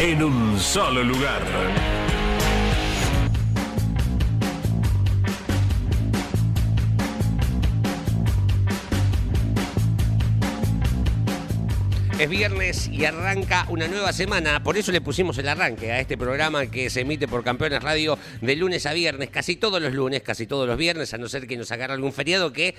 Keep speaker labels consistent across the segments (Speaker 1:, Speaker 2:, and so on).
Speaker 1: en un solo lugar.
Speaker 2: Es viernes y arranca una nueva semana, por eso le pusimos el arranque a este programa que se emite por Campeones Radio de lunes a viernes, casi todos los lunes, casi todos los viernes, a no ser que nos agarre algún feriado que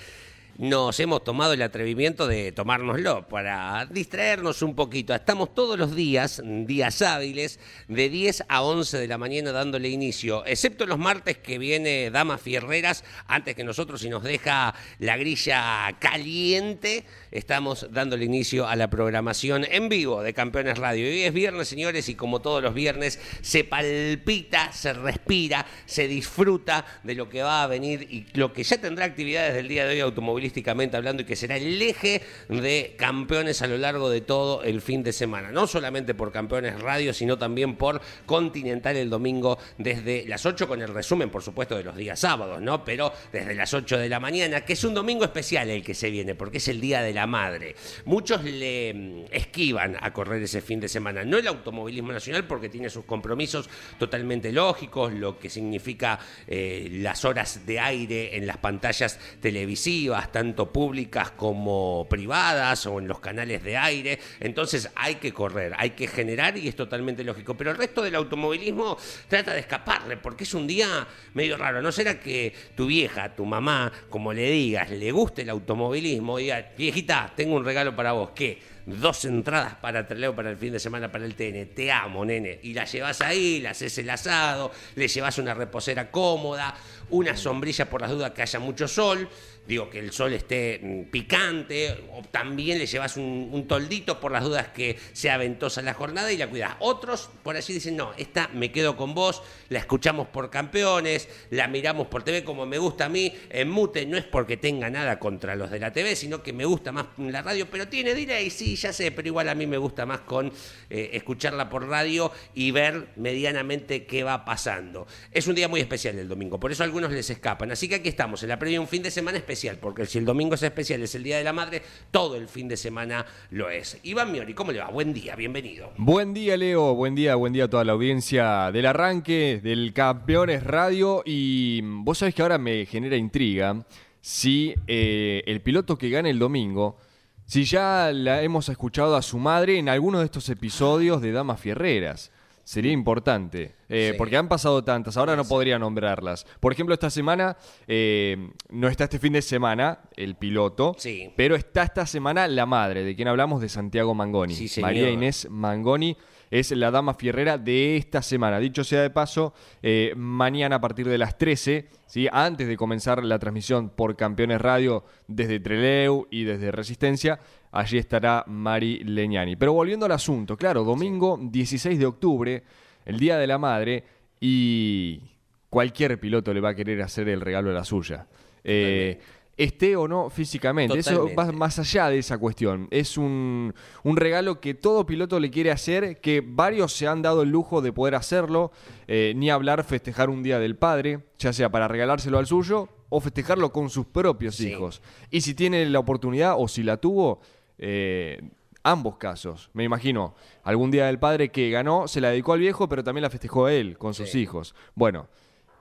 Speaker 2: nos hemos tomado el atrevimiento de tomárnoslo para distraernos un poquito. Estamos todos los días, días hábiles, de 10 a 11 de la mañana dándole inicio, excepto los martes que viene Damas Fierreras, antes que nosotros y nos deja la grilla caliente, estamos dándole inicio a la programación en vivo de Campeones Radio. Hoy es viernes, señores, y como todos los viernes, se palpita, se respira, se disfruta de lo que va a venir y lo que ya tendrá actividades del día de hoy automovilísticamente hablando y que será el eje de campeones a lo largo de todo el fin de semana. No solamente por Campeones Radio, sino también por Continental el domingo desde las 8 con el resumen, por supuesto, de los días sábados, ¿no? Pero desde las 8 de la mañana, que es un domingo especial el que se viene, porque es el Día de la Madre. Muchos le mm, esquivan a correr ese fin de semana. No el automovilismo nacional, porque tiene sus compromisos totalmente lógicos, lo que significa eh, las horas de aire en las pantallas televisivas, tanto públicas como privadas o en los canales de aire. Entonces hay que correr, hay que generar y es totalmente lógico. Pero el resto del automovilismo trata de escaparle porque es un día medio raro. ¿No será que tu vieja, tu mamá, como le digas, le guste el automovilismo diga, viejita, tengo un regalo para vos? ¿Qué? dos entradas para Treleo para el fin de semana para el TN. Te amo, nene. Y la llevas ahí, le haces el asado, le llevas una reposera cómoda, una sombrilla por las dudas que haya mucho sol digo, que el sol esté mm, picante, o también le llevas un, toldito por las dudas que sea ventosa la jornada y la cuidas. Otros por allí dicen, no, esta me quedo con vos, la escuchamos por campeones, la miramos por TV como me gusta a mí, en mute, no es porque tenga nada contra los de la TV, sino que me gusta más la radio, pero tiene delay, sí, ya sé, pero igual a mí me gusta más con eh, escucharla por radio y ver medianamente qué va pasando. Es un día muy especial el domingo, por eso algunos les escapan. Así que aquí estamos, en la previa un fin de semana especial porque si el domingo es especial, es el Día de la Madre, todo el fin de semana lo es. Iván Miori, ¿cómo le va? Buen día, bienvenido.
Speaker 3: Buen día, Leo, buen día, buen día a toda la audiencia del arranque del Campeones Radio y vos sabés que ahora me genera intriga si eh, el piloto que gane el domingo... Si ya la hemos escuchado a su madre en alguno de estos episodios de Damas Fierreras. Sería importante, eh, porque han pasado tantas, ahora no podría nombrarlas. Por ejemplo, esta semana, eh, no está este fin de semana el piloto, pero está esta semana la madre, de quien hablamos, de Santiago Mangoni. María Inés Mangoni es la dama fierrera de esta semana. Dicho sea de paso, eh, mañana a partir de las 13, ¿sí? antes de comenzar la transmisión por Campeones Radio desde Treleu y desde Resistencia, allí estará Mari Leñani. Pero volviendo al asunto, claro, domingo 16 de octubre, el Día de la Madre, y cualquier piloto le va a querer hacer el regalo de la suya. Eh, esté o no físicamente. Eso va más allá de esa cuestión. Es un, regalo que todo piloto le quiere hacer, que varios se han dado el lujo de poder hacerlo, eh, ni hablar festejar un día del padre, ya sea para regalárselo al suyo o festejarlo con sus propios hijos. Y si tiene la oportunidad o si la tuvo, eh, ambos casos. Me imagino, algún día del padre que ganó, se la dedicó al viejo, pero también la festejó él con sus hijos. Bueno,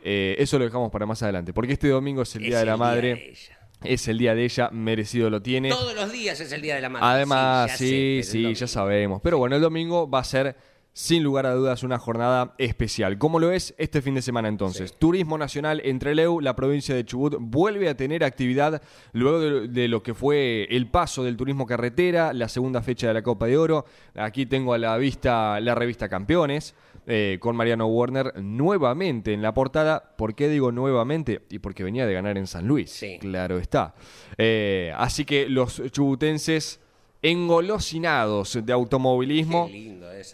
Speaker 3: eh, eso lo dejamos para más adelante, porque este domingo es el Día de la Madre. es el día de ella, merecido lo tiene.
Speaker 2: Todos los días es el día de la madre.
Speaker 3: Además, sí, sí, ya sabemos. Pero bueno, el domingo va a ser sin lugar a dudas una jornada especial. Como lo es este fin de semana entonces. Turismo Nacional entre Leu, la provincia de Chubut, vuelve a tener actividad luego de, lo que fue el paso del turismo carretera, la segunda fecha de la Copa de Oro. Aquí tengo a la vista la revista Campeones. Eh, con Mariano Warner nuevamente en la portada. ¿Por qué digo nuevamente? Y porque venía de ganar en San Luis. Claro está. Eh, así que los chubutenses engolosinados de automovilismo,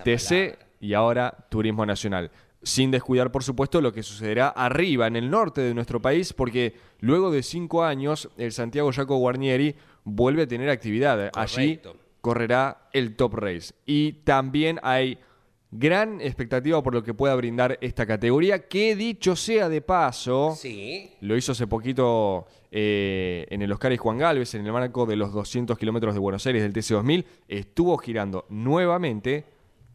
Speaker 3: TC y ahora Turismo Nacional. Sin descuidar, por supuesto, lo que sucederá arriba, en el norte de nuestro país, porque luego de cinco años, el Santiago Jaco Guarnieri vuelve a tener actividad. Allí correrá el Top Race. Y también hay gran expectativa por lo que pueda brindar esta categoría, que dicho sea de paso, lo hizo hace poquito eh, en el Oscar y Juan Galvez, en el marco de los 200 kilómetros de Buenos Aires del TC2000, estuvo girando nuevamente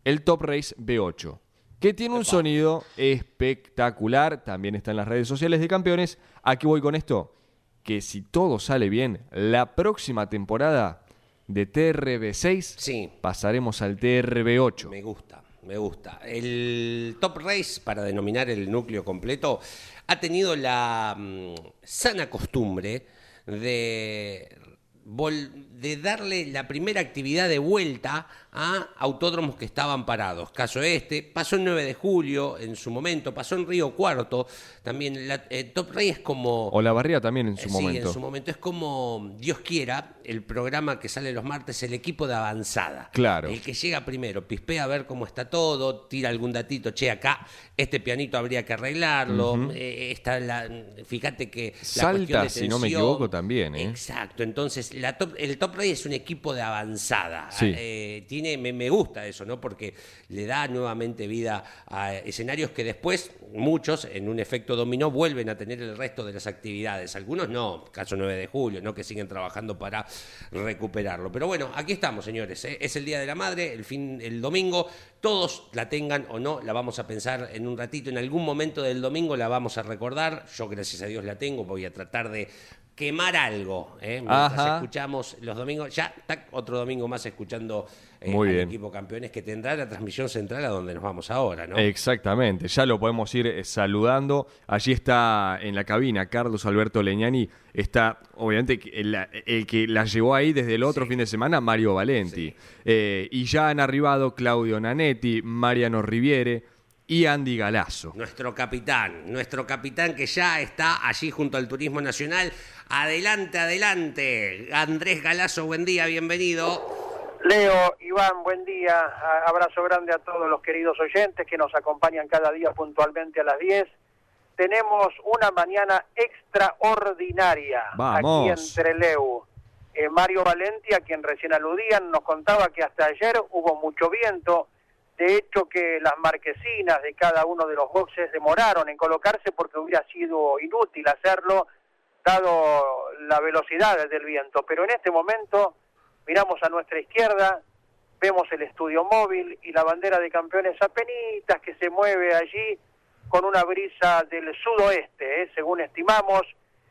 Speaker 3: el Top Race B8, que tiene un sonido espectacular, también está en las redes sociales de campeones. Aquí voy con esto, que si todo sale bien, la próxima temporada de TRB6 pasaremos al TRB8.
Speaker 2: Me gusta. Me gusta. El Top Race, para denominar el núcleo completo, ha tenido la mm, sana costumbre de de darle la primera actividad de vuelta a autódromos que estaban parados. Caso este, pasó el 9 de julio en su momento, pasó en Río Cuarto, también la, eh, Top Rey es como...
Speaker 3: O La Barría también en su
Speaker 2: sí,
Speaker 3: momento.
Speaker 2: en su momento es como, Dios quiera, el programa que sale los martes, el equipo de avanzada.
Speaker 3: Claro.
Speaker 2: El que llega primero, pispea a ver cómo está todo, tira algún datito, che, acá este pianito habría que arreglarlo, eh, está la, fíjate que...
Speaker 3: Salta, si no me equivoco, también. ¿eh?
Speaker 2: Exacto, entonces la el Top Rey es un equipo de avanzada. Eh, tiene, me, gusta eso, ¿no? Porque le da nuevamente vida a escenarios que después, muchos, en un efecto dominó, vuelven a tener el resto de las actividades. Algunos no, caso 9 de julio, ¿no? Que siguen trabajando para recuperarlo. Pero bueno, aquí estamos, señores. ¿eh? Es el Día de la Madre, el fin, el domingo. Todos la tengan o no, la vamos a pensar en un ratito. En algún momento del domingo la vamos a recordar. Yo, gracias a Dios, la tengo. Voy a tratar de quemar algo. ¿eh? Mientras escuchamos los domingos, ya otro domingo más escuchando eh, al equipo campeones que tendrá la transmisión central a donde nos vamos ahora, ¿no?
Speaker 3: Exactamente, ya lo podemos ir eh, saludando. Allí está en la cabina Carlos Alberto Leñani, está obviamente el, que la llevó ahí desde el otro fin de semana, Mario Valenti. Eh, y ya han arribado Claudio Nanetti, Mariano Riviere y Andy Galazo.
Speaker 2: Nuestro capitán, nuestro capitán que ya está allí junto al Turismo Nacional. Adelante, adelante. Andrés Galazo, buen día, bienvenido.
Speaker 4: Leo, Iván, buen día. Abrazo grande a todos los queridos oyentes que nos acompañan cada día puntualmente a las 10. Tenemos una mañana extraordinaria aquí en Treleu. Eh, Mario Valenti, a quien recién aludían, nos contaba que hasta ayer hubo mucho viento, de hecho que las marquesinas de cada uno de los boxes demoraron en colocarse porque hubiera sido inútil hacerlo dado la velocidad del viento, pero en este momento miramos a nuestra izquierda, vemos el estudio móvil y la bandera de campeones apenitas que se mueve allí con una brisa del sudoeste, ¿eh? según estimamos,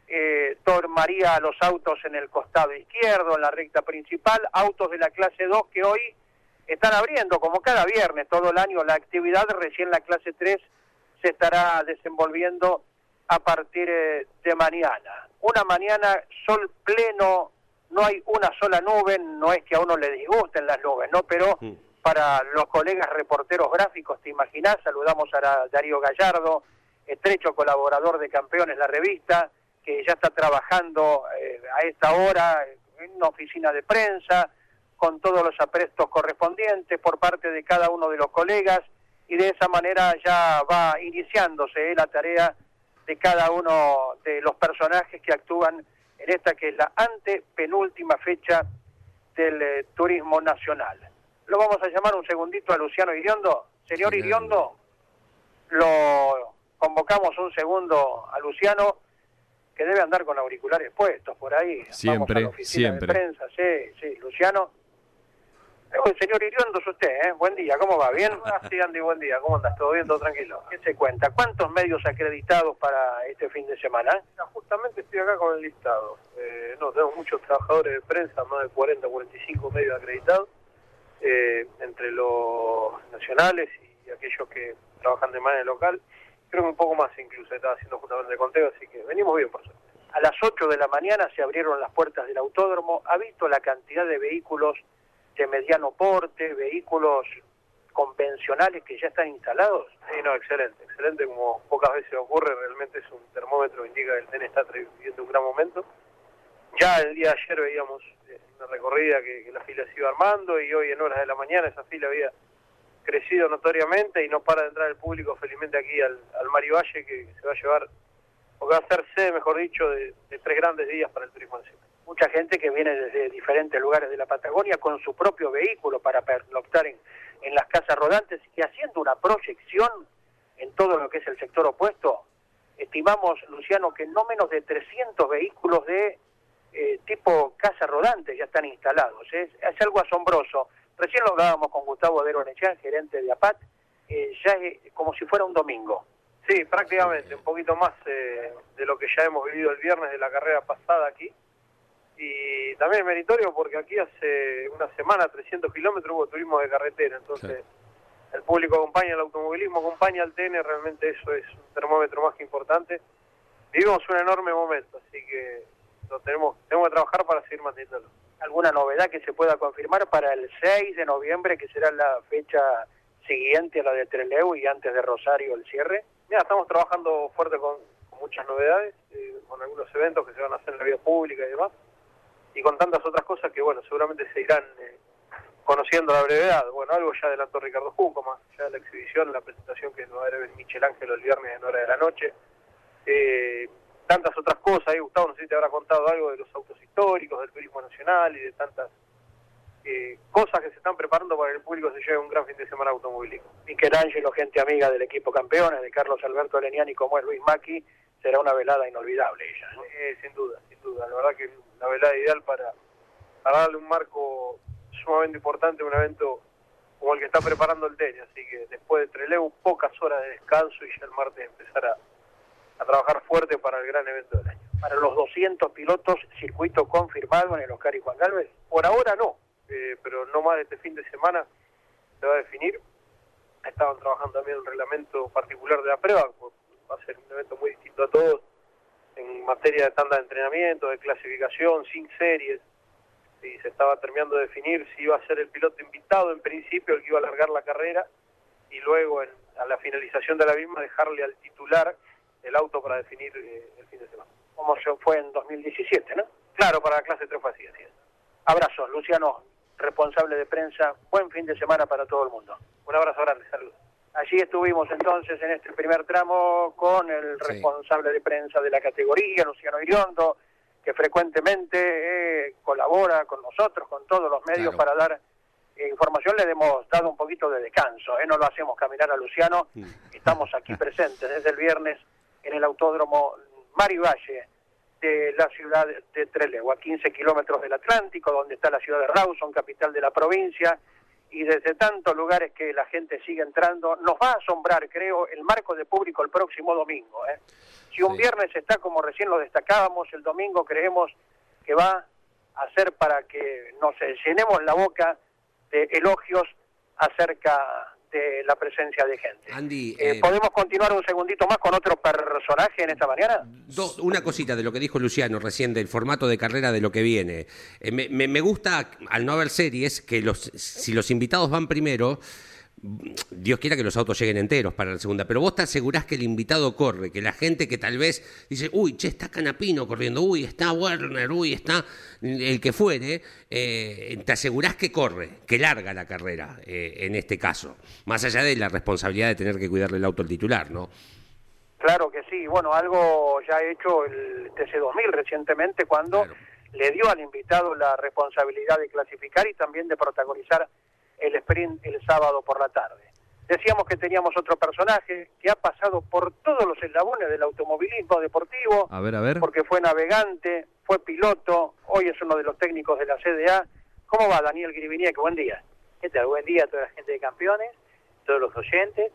Speaker 4: eh, tormaría los autos en el costado izquierdo, en la recta principal, autos de la clase 2 que hoy están abriendo, como cada viernes, todo el año la actividad, recién la clase 3 se estará desenvolviendo a partir eh, de mañana. Una mañana sol pleno, no hay una sola nube, no es que a uno le disgusten las nubes, ¿no? Pero para los colegas reporteros gráficos, te imaginas, saludamos a Darío Gallardo, estrecho colaborador de Campeones, la revista, que ya está trabajando eh, a esta hora en una oficina de prensa, con todos los aprestos correspondientes por parte de cada uno de los colegas, y de esa manera ya va iniciándose eh, la tarea de cada uno de los personajes que actúan en esta que es la antepenúltima fecha del eh, turismo nacional. Lo vamos a llamar un segundito a Luciano Iriondo. Señor Iriondo, lo convocamos un segundo a Luciano, que debe andar con auriculares puestos por ahí.
Speaker 3: Siempre, siempre. De
Speaker 4: prensa, sí, sí. Luciano, el señor Iriondo es usted, ¿eh? Buen día, ¿cómo va? ¿Bien?
Speaker 5: Ah, sí, Andy, buen día. ¿Cómo andas? ¿Todo bien? ¿Todo tranquilo?
Speaker 4: ¿Qué se cuenta? ¿Cuántos medios acreditados para este fin de semana?
Speaker 5: justamente estoy acá con el listado. Eh, no, tenemos muchos trabajadores de prensa, más de 40, 45 medios acreditados. eh, entre los nacionales y aquellos que trabajan de manera local. Creo que un poco más incluso, estaba haciendo justamente el conteo, así que venimos bien por suerte.
Speaker 4: A las 8 de la mañana se abrieron las puertas del autódromo. ¿Ha visto la cantidad de vehículos de mediano porte, vehículos convencionales que ya están instalados?
Speaker 5: Sí, no, excelente, excelente, como pocas veces ocurre, realmente es un termómetro que indica que el TEN está viviendo un gran momento. Ya el día de ayer veíamos eh, una recorrida que, la fila se iba armando y hoy en horas de la mañana esa fila había crecido notoriamente y no para de entrar el público felizmente aquí al, al Mario Valle que, se va a llevar, o que va a ser sede, mejor dicho, de, de tres grandes días para el turismo nacional.
Speaker 4: Mucha gente que viene desde diferentes lugares de la Patagonia con su propio vehículo para pernoctar en, en las casas rodantes y haciendo una proyección en todo lo que es el sector opuesto, estimamos, Luciano, que no menos de 300 vehículos de eh, tipo casa rodante ya están instalados. Es, es algo asombroso. Recién lo hablábamos con Gustavo Adero Nechán, gerente de APAT, eh, ya es como si fuera un domingo.
Speaker 5: Sí, prácticamente, un poquito más eh, de lo que ya hemos vivido el viernes de la carrera pasada aquí. Y también meritorio porque aquí hace una semana, 300 kilómetros, hubo turismo de carretera. Entonces, el público acompaña el automovilismo, acompaña al TN, realmente eso es un termómetro más que importante. Vivimos un enorme momento, así que lo tenemos, tenemos que trabajar para seguir manteniéndolo.
Speaker 4: ¿Alguna novedad que se pueda confirmar para el 6 de noviembre, que será la fecha siguiente a la de Treleu y antes de Rosario el cierre?
Speaker 5: Mira, estamos trabajando fuerte con, con muchas novedades, eh, con algunos eventos que se van a hacer en la vía pública y demás, y con tantas otras cosas que, bueno, seguramente se irán eh, conociendo la brevedad. Bueno, algo ya adelantó Ricardo Junco, más ya la exhibición, la presentación que va a haber Michel Ángel el viernes en hora de la noche. Eh, tantas otras cosas, ahí Gustavo, no sé si te habrá contado algo de los autos históricos, del turismo nacional y de tantas eh, cosas que se están preparando para que el público se lleve un gran fin de semana automovilístico.
Speaker 4: Michelangelo, gente amiga del equipo campeones, de Carlos Alberto Leniani, como es Luis Macchi, será una velada inolvidable ella. ¿no?
Speaker 5: Eh, sin duda, sin duda. La verdad que la velada ideal para, para darle un marco sumamente importante a un evento como el que está preparando el tenis. Así que después de Trelew, pocas horas de descanso y ya el martes empezar a, a trabajar fuerte para el gran evento del año.
Speaker 4: Para los 200 pilotos, circuito confirmado en el Oscar y Juan Galvez.
Speaker 5: Por ahora no, eh, pero no más de este fin de semana se va a definir. Estaban trabajando también un reglamento particular de la prueba, va a ser un evento muy distinto a todos en materia de tanda de entrenamiento, de clasificación, sin series. Y se estaba terminando de definir si iba a ser el piloto invitado en principio, el que iba a alargar la carrera, y luego en, a la finalización de la misma dejarle al titular el auto para definir eh, el fin de semana.
Speaker 4: Como se fue en 2017, ¿no?
Speaker 5: Claro, para la clase 3 fue así, así es.
Speaker 4: Abrazos, Luciano, responsable de prensa. Buen fin de semana para todo el mundo.
Speaker 5: Un abrazo grande, saludos.
Speaker 4: Allí estuvimos entonces en este primer tramo con el
Speaker 2: Sí.
Speaker 4: responsable de prensa de la categoría, Luciano Iriondo, que frecuentemente eh, colabora con nosotros, con todos los medios
Speaker 2: Claro.
Speaker 4: para dar eh, información. Le hemos dado un poquito de descanso, ¿eh? no lo hacemos caminar a Luciano.
Speaker 2: Mm.
Speaker 4: Estamos aquí presentes desde el viernes en el autódromo Mario Valle de la ciudad de Trelew, a 15 kilómetros del Atlántico, donde está la ciudad de Rawson, capital de la provincia, y desde tantos lugares que la gente sigue entrando, nos va a asombrar, creo, el marco de público el próximo domingo. ¿eh? Si un
Speaker 2: Sí.
Speaker 4: viernes está como recién lo destacábamos, el domingo creemos que va a ser para que nos llenemos la boca de elogios acerca de la presencia de gente.
Speaker 2: Andy,
Speaker 4: Eh,
Speaker 2: eh,
Speaker 4: ¿Podemos continuar un segundito más con otro personaje en esta mañana?
Speaker 2: Do- una cosita de lo que dijo Luciano recién del formato de carrera de lo que viene. Eh, me, me- me gusta, al no haber series, que los, si los invitados van primero, Dios quiera que los autos lleguen enteros para la segunda, pero vos te asegurás que el invitado corre, que la gente que tal vez dice, uy, che, está Canapino corriendo, uy, está Werner, uy, está el que fuere, eh, te asegurás que corre, que larga la carrera eh, en este caso, más allá de la responsabilidad de tener que cuidarle el auto al titular, ¿no?
Speaker 4: Claro que sí, bueno, algo ya ha hecho el TC2000 recientemente cuando
Speaker 2: Claro.
Speaker 4: le dio al invitado la responsabilidad de clasificar y también de protagonizar el sprint el sábado por la tarde. Decíamos que teníamos otro personaje que ha pasado por todos los eslabones del automovilismo deportivo,
Speaker 3: A ver, a ver.
Speaker 4: porque fue navegante, fue piloto, hoy es uno de los técnicos de la CDA. ¿Cómo va Daniel Griviniek? Buen día.
Speaker 6: ¿Qué tal? Buen día a toda la gente de campeones, todos los oyentes.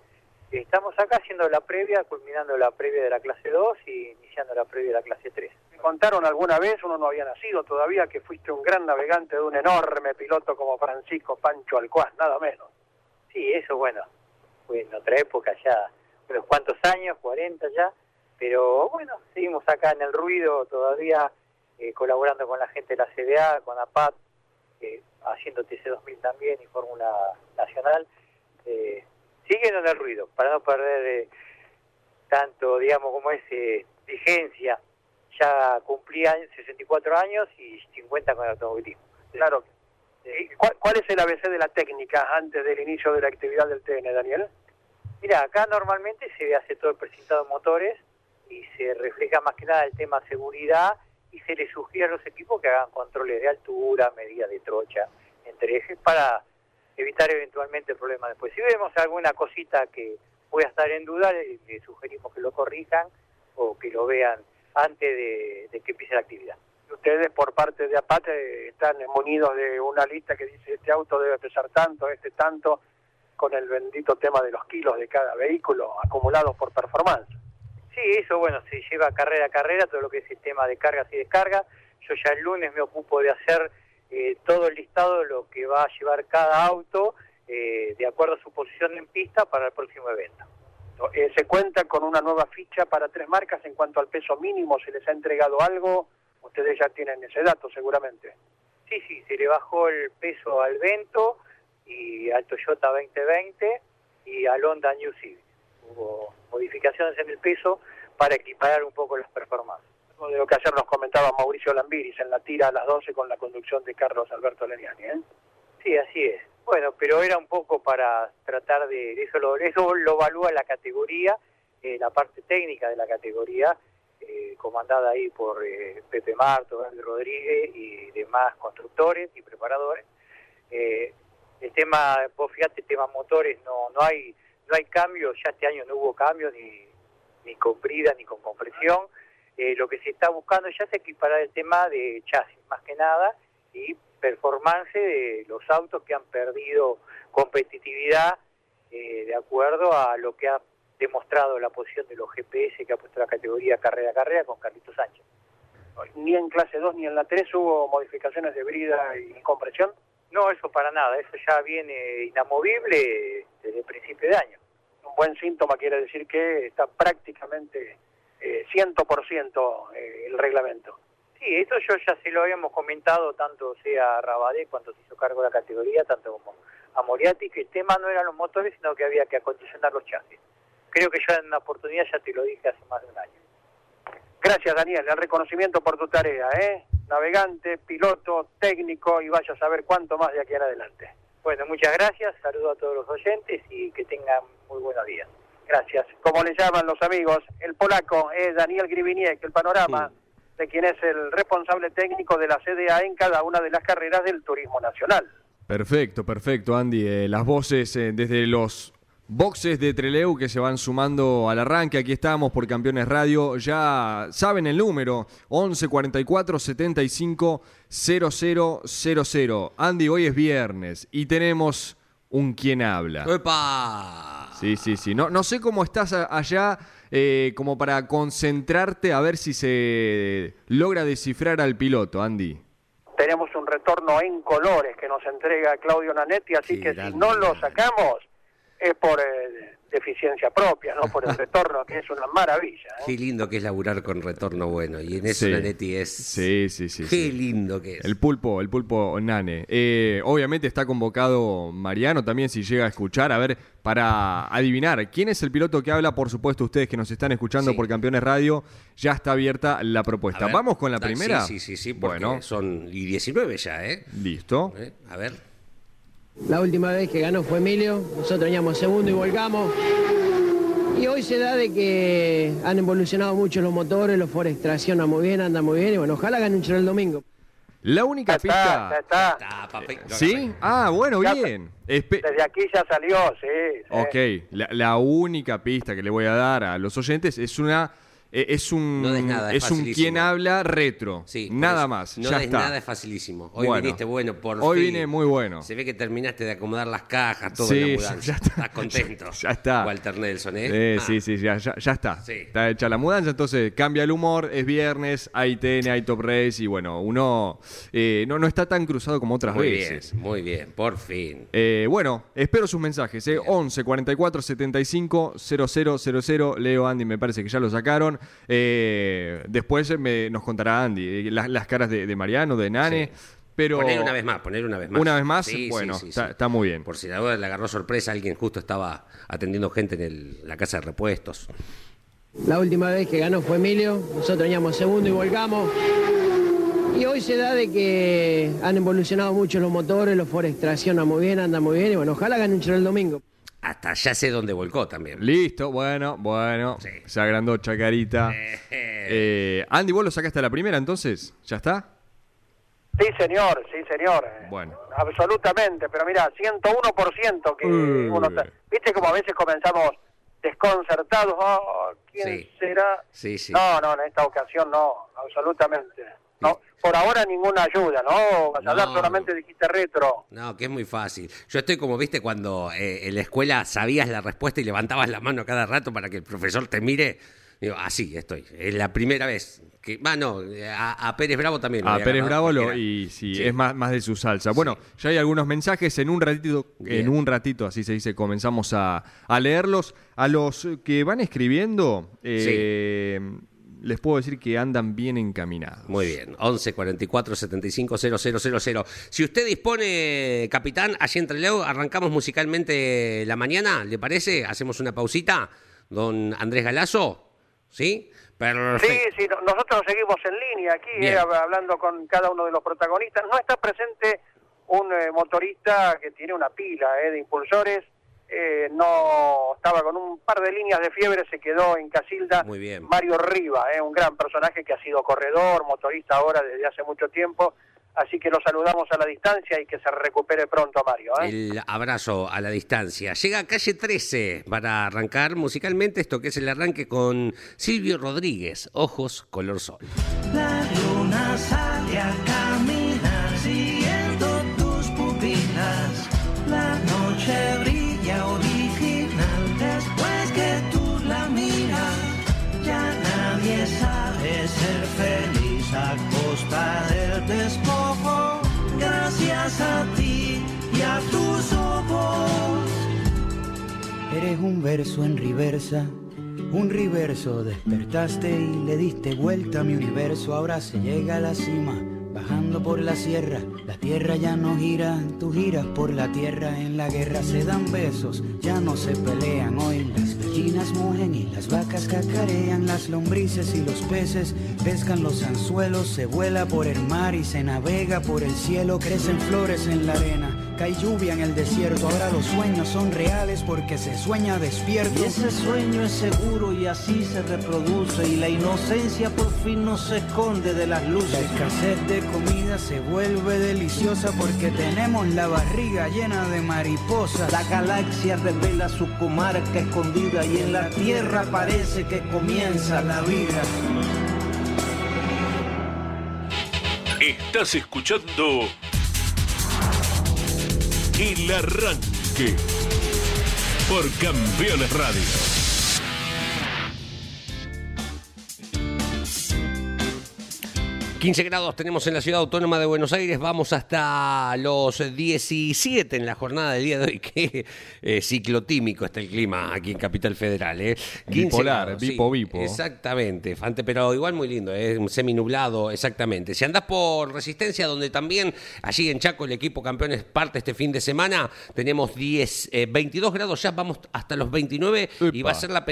Speaker 6: Estamos acá haciendo la previa, culminando la previa de la clase 2 y iniciando la previa de la clase 3.
Speaker 4: contaron alguna vez, uno no había nacido todavía, que fuiste un gran navegante de un enorme piloto como Francisco Pancho Alcuaz, nada menos.
Speaker 6: Sí, eso bueno, fue en otra época ya, unos cuantos años, 40 ya, pero bueno, seguimos acá en el ruido todavía eh, colaborando con la gente de la CDA, con APAT, eh, haciendo TC2000 también y Fórmula Nacional. Eh, siguen en el ruido, para no perder eh, tanto, digamos, como es vigencia. Ya cumplían 64 años y 50 con el automovilismo.
Speaker 4: Claro. ¿Cuál, ¿Cuál, es el ABC de la técnica antes del inicio de la actividad del TN, Daniel?
Speaker 6: Mira, acá normalmente se hace todo el presentado de motores y se refleja más que nada el tema seguridad y se les sugiere a los equipos que hagan controles de altura, medidas de trocha entre ejes para evitar eventualmente el problema después. Si vemos alguna cosita que pueda estar en duda, le, sugerimos que lo corrijan o que lo vean antes de, que empiece la actividad.
Speaker 4: Ustedes por parte de APATE están munidos de una lista que dice este auto debe pesar tanto, este tanto, con el bendito tema de los kilos de cada vehículo acumulados por performance.
Speaker 6: Sí, eso bueno, se lleva carrera a carrera, todo lo que es el tema de cargas y descargas. Yo ya el lunes me ocupo de hacer eh, todo el listado de lo que va a llevar cada auto eh, de acuerdo a su posición en pista para el próximo evento.
Speaker 4: Eh, ¿Se cuenta con una nueva ficha para tres marcas en cuanto al peso mínimo? ¿Se les ha entregado algo? Ustedes ya tienen ese dato seguramente.
Speaker 6: Sí, sí, se le bajó el peso al Vento y al Toyota 2020 y al Honda New Civic hubo modificaciones en el peso para equiparar un poco las performances.
Speaker 4: De lo que ayer nos comentaba Mauricio Lambiris en la tira a las 12 con la conducción de Carlos Alberto Leniani. ¿eh?
Speaker 6: Sí, así es. Bueno, pero era un poco para tratar de... Eso lo, eso lo evalúa la categoría, eh, la parte técnica de la categoría, eh, comandada ahí por eh, Pepe Marto, Gabriel Rodríguez y demás constructores y preparadores. el tema, vos fíjate, el tema motores, no, no hay no hay cambios, ya este año no hubo cambios ni, ni con brida ni con compresión. Eh, lo que se está buscando ya es equiparar el tema de chasis, más que nada, y performance de los autos que han perdido competitividad eh, de acuerdo a lo que ha demostrado la posición de los GPS que ha puesto la categoría carrera a carrera con Carlitos Sánchez.
Speaker 4: Ni en clase 2 ni en la 3 hubo modificaciones de brida y compresión.
Speaker 6: No, eso para nada, eso ya viene inamovible desde el principio de año.
Speaker 4: Un buen síntoma quiere decir que está prácticamente eh, 100% eh, el reglamento.
Speaker 6: Sí, eso yo ya se lo habíamos comentado, tanto sea a Rabadé cuando se hizo cargo de la categoría, tanto como a Moriarty, que el tema no eran los motores, sino que había que acondicionar los chasis. Creo que yo en una oportunidad ya te lo dije hace más de un año.
Speaker 4: Gracias, Daniel. El reconocimiento por tu tarea, ¿eh? navegante, piloto, técnico y vaya a saber cuánto más de aquí en adelante.
Speaker 6: Bueno, muchas gracias, saludo a todos los oyentes y que tengan muy buenos días.
Speaker 4: Gracias. Como le llaman los amigos, el polaco es Daniel Griviniek, el panorama de quien es el responsable técnico de la CDA en cada una de las carreras del turismo nacional.
Speaker 3: Perfecto, perfecto, Andy. Eh, las voces eh, desde los Boxes de Treleu que se van sumando al arranque. Aquí estamos por Campeones Radio. Ya saben el número: 11 44 75 0000. Andy, hoy es viernes y tenemos un quien habla.
Speaker 2: ¡Epa!
Speaker 3: Sí, sí, sí. No, no sé cómo estás allá, eh, como para concentrarte a ver si se logra descifrar al piloto, Andy.
Speaker 4: Tenemos un retorno en colores que nos entrega Claudio Nanetti, así que si no lo sacamos es por eh, deficiencia propia, no por el retorno, que es una maravilla. ¿eh?
Speaker 2: Qué lindo que es laburar con retorno bueno, y en eso Nanetti es...
Speaker 3: Sí, sí, sí.
Speaker 2: Qué lindo que es.
Speaker 3: El pulpo, el pulpo Nane. Eh, obviamente está convocado Mariano también, si llega a escuchar, a ver, para adivinar quién es el piloto que habla, por supuesto ustedes que nos están escuchando por Campeones Radio, ya está abierta la propuesta. ¿Vamos con la primera?
Speaker 2: Sí, sí, sí, bueno. son y 19 ya, ¿eh?
Speaker 3: Listo.
Speaker 2: A ver.
Speaker 7: La última vez que ganó fue Emilio, nosotros teníamos segundo y volcamos. Y hoy se da de que han evolucionado mucho los motores, los Ford traccionan muy bien, andan muy bien y bueno, ojalá ganen un el domingo.
Speaker 3: La única pista.
Speaker 4: Está,
Speaker 3: ¿Sí? Ah, bueno, bien.
Speaker 4: Desde aquí ya salió, sí.
Speaker 3: Ok, la, única pista que le voy a dar a los oyentes es una eh, es un,
Speaker 2: No des nada, es
Speaker 3: es un quien habla retro.
Speaker 2: Sí,
Speaker 3: nada
Speaker 2: eso.
Speaker 3: más.
Speaker 2: No
Speaker 3: ya
Speaker 2: des
Speaker 3: está.
Speaker 2: nada, es facilísimo. Hoy
Speaker 3: Bueno.
Speaker 2: viniste bueno, por
Speaker 3: Hoy
Speaker 2: fin.
Speaker 3: vine muy bueno.
Speaker 2: Se ve que terminaste de acomodar las cajas, todo
Speaker 3: Sí,
Speaker 2: en la mudanza.
Speaker 3: ya está.
Speaker 2: Estás contento.
Speaker 3: Ya está.
Speaker 2: Walter Nelson, ¿eh?
Speaker 3: Eh,
Speaker 2: Ah,
Speaker 3: Sí, sí, ya, ya, ya está.
Speaker 2: Sí.
Speaker 3: Está hecha la mudanza, entonces cambia el humor, es viernes, hay TN, hay Top Race y bueno, uno eh, no, no está tan cruzado como otras
Speaker 2: Muy
Speaker 3: veces.
Speaker 2: bien, muy bien, por fin.
Speaker 3: Eh, bueno, espero sus mensajes. Eh. 11 44 75 0000. Leo, Andy, me parece que ya lo sacaron. Eh, después me- nos contará Andy eh, las, las caras de, de Mariano, de Nane. Pero
Speaker 2: Poner una vez más, poner una vez más.
Speaker 3: Una vez más,
Speaker 2: Sí,
Speaker 3: bueno,
Speaker 2: sí, sí.
Speaker 3: está, está muy bien.
Speaker 2: Por si la duda le agarró sorpresa, alguien justo estaba atendiendo gente en el- la casa de repuestos.
Speaker 7: La última vez que ganó fue Emilio, nosotros veníamos segundo y volcamos. Y hoy se da de que han evolucionado mucho los motores, los Ford traccionan muy bien, andan muy bien y bueno, ojalá ganen un el domingo.
Speaker 2: Hasta ya sé dónde volcó también.
Speaker 3: Listo, bueno, bueno.
Speaker 2: Sí.
Speaker 3: Se agrandó Chacarita. Eh, Andy, ¿vos lo sacaste a la primera entonces? ¿Ya está?
Speaker 4: Sí, señor, sí, señor.
Speaker 3: Bueno.
Speaker 4: Absolutamente, pero mira, 101% que
Speaker 3: Mm.
Speaker 4: uno... está- Viste como a veces comenzamos desconcertados, oh, ¿quién
Speaker 2: Sí.
Speaker 4: será?
Speaker 2: Sí, sí.
Speaker 4: No, no, en esta ocasión no, absolutamente. No, por ahora ninguna ayuda, ¿no? Vas a
Speaker 2: No,
Speaker 4: dar solamente dijiste retro.
Speaker 2: No, que es muy fácil. Yo estoy como, viste, cuando eh, en la escuela sabías la respuesta y levantabas la mano cada rato para que el profesor te mire. Digo, así estoy. Es la primera vez. que Va, no, a, a Pérez Bravo también. lo
Speaker 3: A Pérez Bravo lo, y sí,
Speaker 2: Sí.
Speaker 3: es más, más de su salsa. Bueno, ya hay algunos mensajes. En un ratito,
Speaker 2: Bien.
Speaker 3: en un ratito, así se dice, comenzamos a, a leerlos. A los que van escribiendo, eh, les puedo decir que andan bien encaminados.
Speaker 2: Muy bien, 11 44 75 000. Si usted dispone, capitán, allí entre Leo, arrancamos musicalmente la mañana, ¿le parece? Hacemos una pausita. Don Andrés Galazo, ¿sí? Perfecto.
Speaker 4: Sí, sí, no- nosotros seguimos en línea aquí, eh, hab- hablando con cada uno de los protagonistas. No está presente un eh, motorista que tiene una pila eh, de impulsores. Eh, no estaba con un par de líneas de fiebre, se quedó en Casilda.
Speaker 2: Muy bien.
Speaker 4: Mario Riva, eh, un gran personaje que ha sido corredor, motorista ahora desde hace mucho tiempo. Así que lo saludamos a la distancia y que se recupere pronto, Mario. ¿eh?
Speaker 2: El abrazo a la distancia. Llega a calle 13 para arrancar musicalmente esto que es el arranque con Silvio Rodríguez, Ojos Color Sol.
Speaker 8: La luna sale a
Speaker 9: Eres un verso en reversa, un reverso. Despertaste y le diste vuelta a mi universo. Ahora se llega a la cima, bajando por la sierra. La tierra ya no gira, tú giras por la tierra. En la guerra se dan besos, ya no se pelean. Hoy las gallinas mugen y las vacas cacarean. Las lombrices y los peces pescan los anzuelos. Se vuela por el mar y se navega por el cielo. Crecen flores en la arena. Cae lluvia en el desierto, ahora los sueños son reales porque se sueña despierto.
Speaker 8: Y ese sueño es seguro y así se reproduce y la inocencia por fin no se esconde de las
Speaker 9: La
Speaker 8: luces.
Speaker 9: escasez de comida se vuelve deliciosa porque tenemos la barriga llena de mariposas.
Speaker 8: La galaxia revela su comarca escondida y en la tierra parece que comienza la vida.
Speaker 1: Estás escuchando El Arranque por Campeones Radio.
Speaker 2: 15 grados tenemos en la ciudad autónoma de Buenos Aires, vamos hasta los 17 en la jornada del día de hoy. Qué eh, ciclotímico está el clima aquí en Capital Federal. ¿eh? 15
Speaker 3: Bipolar,
Speaker 2: grados,
Speaker 3: bipo, bipo.
Speaker 2: Exactamente, Fante, pero igual muy lindo, ¿eh? seminublado, exactamente. Si andás por Resistencia, donde también allí en Chaco el equipo campeones parte este fin de semana, tenemos 10, eh, 22 grados ya, vamos hasta los 29 y va a ser la,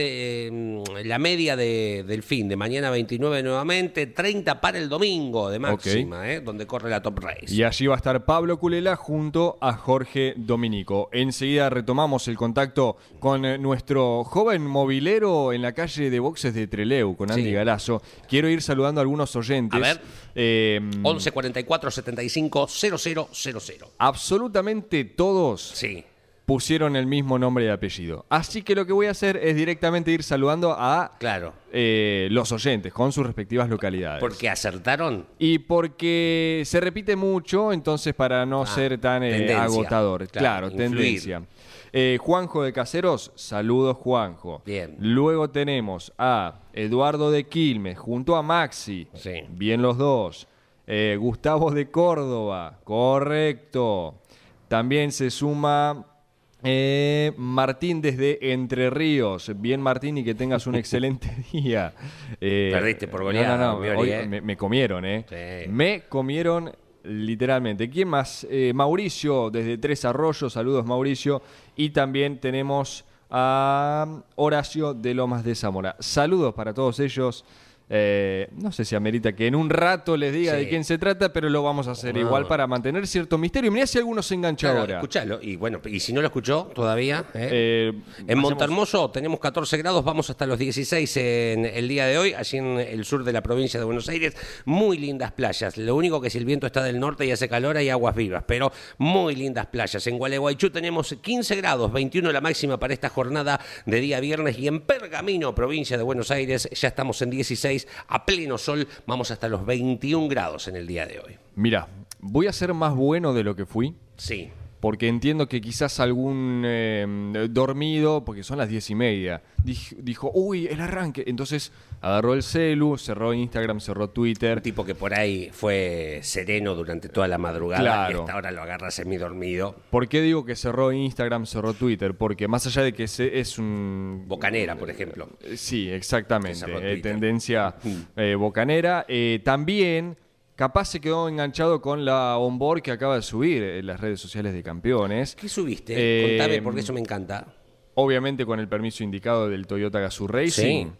Speaker 2: la media de- del fin, de mañana 29 nuevamente, 30 para el domingo de máxima, ¿eh? donde corre la Top Race.
Speaker 3: Y allí va a estar Pablo Culela junto a Jorge Dominico. Enseguida retomamos el contacto con eh, nuestro joven movilero en la calle de boxes de Treleu, con Andy
Speaker 2: Sí.
Speaker 3: Galazo. Quiero ir saludando a algunos oyentes.
Speaker 2: A ver.
Speaker 3: Eh,
Speaker 2: 11 44 75 0000.
Speaker 3: absolutamente todos
Speaker 2: Sí.
Speaker 3: Pusieron el mismo nombre y apellido. Así que lo que voy a hacer es directamente ir saludando a
Speaker 2: Claro.
Speaker 3: eh, los oyentes con sus respectivas localidades.
Speaker 2: Porque acertaron.
Speaker 3: Y porque se repite mucho, entonces para no
Speaker 2: Ah,
Speaker 3: ser tan eh, agotador.
Speaker 2: Claro,
Speaker 3: tendencia. Eh, Juanjo de Caseros, saludos Juanjo.
Speaker 2: Bien.
Speaker 3: Luego tenemos a Eduardo de Quilmes junto a Maxi.
Speaker 2: Sí.
Speaker 3: Bien los dos. Gustavo de Córdoba, correcto. También se suma eh, Martín desde Entre Ríos. Bien Martín y que tengas un excelente día. Eh,
Speaker 2: Perdiste por goleada,
Speaker 3: No, no, no, hoy
Speaker 2: eh.
Speaker 3: me, me comieron, ¿eh?
Speaker 2: Sí.
Speaker 3: Me comieron literalmente. ¿Quién más? Eh, Mauricio desde Tres Arroyos. Saludos Mauricio. Y también tenemos a Horacio de Lomas de Zamora. Saludos para todos ellos. Eh, no sé si amerita que en un rato les diga
Speaker 2: Sí.
Speaker 3: de quién se trata, pero lo vamos a hacer
Speaker 2: No.
Speaker 3: igual para mantener cierto misterio. Mirá si alguno se engancha
Speaker 2: Claro,
Speaker 3: ahora.
Speaker 2: escuchalo. Y bueno, y si no lo escuchó todavía. ¿eh?
Speaker 3: Eh,
Speaker 2: En Montermoso tenemos 14 grados, vamos hasta los 16 en el día de hoy, allí en el sur de la provincia de Buenos Aires. Muy lindas playas. Lo único que si el viento está del norte y hace calor hay aguas vivas, pero muy lindas playas. En Gualeguaychú tenemos 15 grados, 21 la máxima para esta jornada de día viernes. Y en Pergamino, provincia de Buenos Aires, ya estamos en 16 a pleno sol. Vamos hasta los 21 grados en el día de hoy.
Speaker 3: Mira, voy a ser más bueno de lo que fui.
Speaker 2: Sí.
Speaker 3: Porque entiendo que quizás algún eh, dormido, porque son las diez y media, dij- dijo, uy, el arranque. Entonces agarró el celu, cerró Instagram, cerró Twitter.
Speaker 2: Un tipo que por ahí fue sereno durante toda la madrugada
Speaker 3: Claro.
Speaker 2: y hasta ahora lo agarra semidormido.
Speaker 3: ¿Por qué digo que cerró Instagram, cerró Twitter? Porque más allá de que se- es un...
Speaker 2: Bocanera, por ejemplo.
Speaker 3: Eh, Sí, exactamente. Eh, tendencia eh, bocanera. También, capaz se quedó enganchado con la onboard que acaba de subir en las redes sociales de campeones.
Speaker 2: ¿Qué subiste?
Speaker 3: Eh,
Speaker 2: Contame porque eso me encanta.
Speaker 3: Obviamente con el permiso indicado del Toyota Gazoo Racing.
Speaker 2: Sí.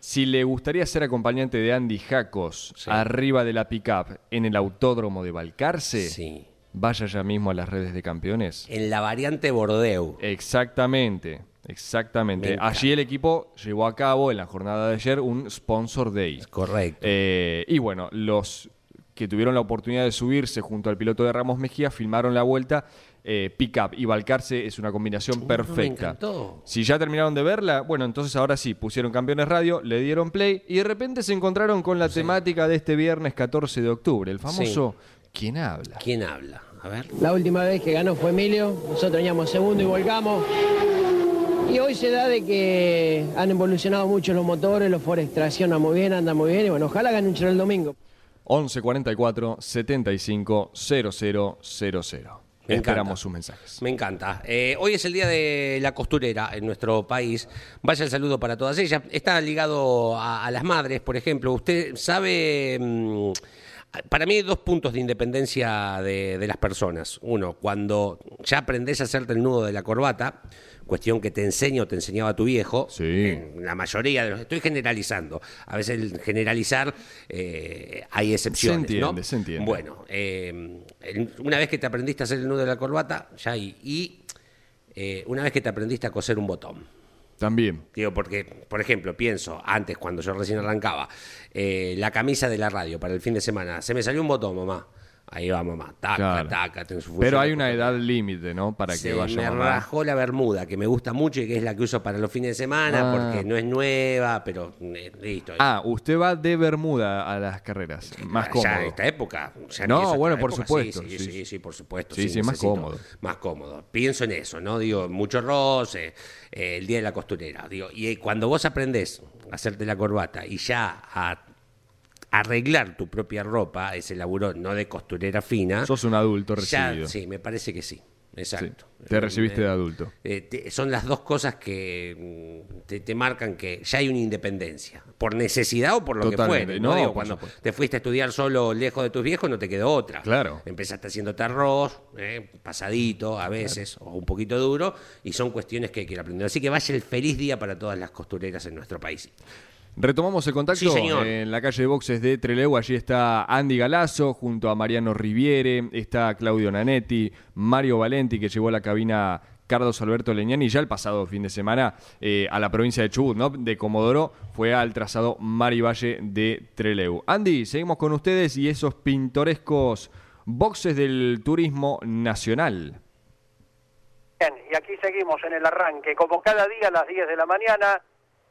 Speaker 3: Si le gustaría ser acompañante de Andy Jacos
Speaker 2: Sí.
Speaker 3: arriba de la pickup en el autódromo de Balcarce,
Speaker 2: Sí.
Speaker 3: vaya ya mismo a las redes de campeones.
Speaker 2: En la variante Bordeu.
Speaker 3: Exactamente, exactamente. Allí el equipo llevó a cabo en la jornada de ayer un Sponsor Day.
Speaker 2: Correcto.
Speaker 3: Eh, y bueno, los que tuvieron la oportunidad de subirse junto al piloto de Ramos Mejía filmaron la vuelta. Eh, Pickup y Balcarce es una combinación perfecta. Si ya terminaron de verla, bueno, entonces ahora sí, pusieron campeones radio, le dieron play y de repente se encontraron con la temática de este viernes 14 de octubre, el famoso ¿Quién habla?
Speaker 2: ¿Quién habla? A ver.
Speaker 7: La última vez que ganó fue Emilio, nosotros veníamos segundo y volcamos. Y hoy se da de que han evolucionado mucho los motores, los Forex traccionan muy bien, andan muy bien y bueno, ojalá ganen un chero el domingo.
Speaker 3: 11 44 75 00 00.
Speaker 2: Me encanta.
Speaker 3: Esperamos sus mensajes.
Speaker 2: Me encanta. Eh, hoy es el día de la costurera en nuestro país. Vaya el saludo para todas ellas. Está ligado a, a las madres, por ejemplo. Usted sabe. mm, para mí hay dos puntos de independencia de, de las personas. Uno, cuando ya aprendés a hacerte el nudo de la corbata, cuestión que te enseña o te enseñaba tu viejo.
Speaker 3: Sí.
Speaker 2: En la mayoría de los. Estoy generalizando. A veces el generalizar eh, hay excepciones.
Speaker 3: Se entiende,
Speaker 2: ¿no?
Speaker 3: se entiende.
Speaker 2: Bueno, eh, una vez que te aprendiste a hacer el nudo de la corbata, ya y, y, eh, una vez que te aprendiste a coser un botón.
Speaker 3: También.
Speaker 2: Digo, porque, por ejemplo, pienso, antes cuando yo recién arrancaba, eh, la camisa de la radio para el fin de semana, se me salió un botón, mamá. Ahí va, mamá. Taca,
Speaker 3: Claro.
Speaker 2: taca, tiene su
Speaker 3: Pero hay una edad límite, ¿no? Para
Speaker 2: Se
Speaker 3: que vaya
Speaker 2: me
Speaker 3: mamá.
Speaker 2: rajó la bermuda, que me gusta mucho y que es la que uso para los fines de semana,
Speaker 3: Ah.
Speaker 2: porque no es nueva, pero eh, listo.
Speaker 3: Ah, usted va de Bermuda a las carreras. Más
Speaker 2: Ya
Speaker 3: cómodo.
Speaker 2: en esta época. ya
Speaker 3: No, bueno, por
Speaker 2: época,
Speaker 3: supuesto,
Speaker 2: Sí, sí,
Speaker 3: sí.
Speaker 2: sí, sí, por supuesto.
Speaker 3: Sí, sí, más cómodo.
Speaker 2: Más cómodo. Pienso en eso, ¿no? Digo, mucho roce, eh, el día de la costurera. Digo, y cuando vos aprendés a hacerte la corbata y ya a arreglar tu propia ropa, ese laburo no de costurera fina.
Speaker 3: Sos un adulto
Speaker 2: ya-
Speaker 3: recibido.
Speaker 2: sí, me parece que sí. Exacto.
Speaker 3: Sí, te recibiste
Speaker 2: Eh,
Speaker 3: de adulto.
Speaker 2: eh, te- son las dos cosas que mm, te, te marcan que ya hay una independencia, por necesidad o por lo
Speaker 3: Totalmente.
Speaker 2: que fuere.
Speaker 3: No,
Speaker 2: ¿no? Digo, cuando
Speaker 3: supuesto.
Speaker 2: te fuiste a estudiar solo lejos de tus viejos, no te quedó otra.
Speaker 3: Claro.
Speaker 2: Empezaste haciéndote arroz, eh, pasadito a veces, o un poquito duro, y son cuestiones que hay que ir aprendiendo. Así que vaya el feliz día para todas las costureras en nuestro país.
Speaker 3: Retomamos el contacto
Speaker 2: Sí, señor.
Speaker 3: en la calle de boxes de Trelew. Allí está Andy Galazo junto a Mariano Riviere, está Claudio Nanetti, Mario Valenti que llevó a la cabina Carlos Alberto Leñani ya el pasado fin de semana eh, a la provincia de Chubut, ¿no? De Comodoro, fue al trazado Mari Valle de Trelew. Andy, seguimos con ustedes y esos pintorescos boxes del turismo nacional.
Speaker 4: Bien, y aquí seguimos en el arranque, como cada día a las 10 de la mañana,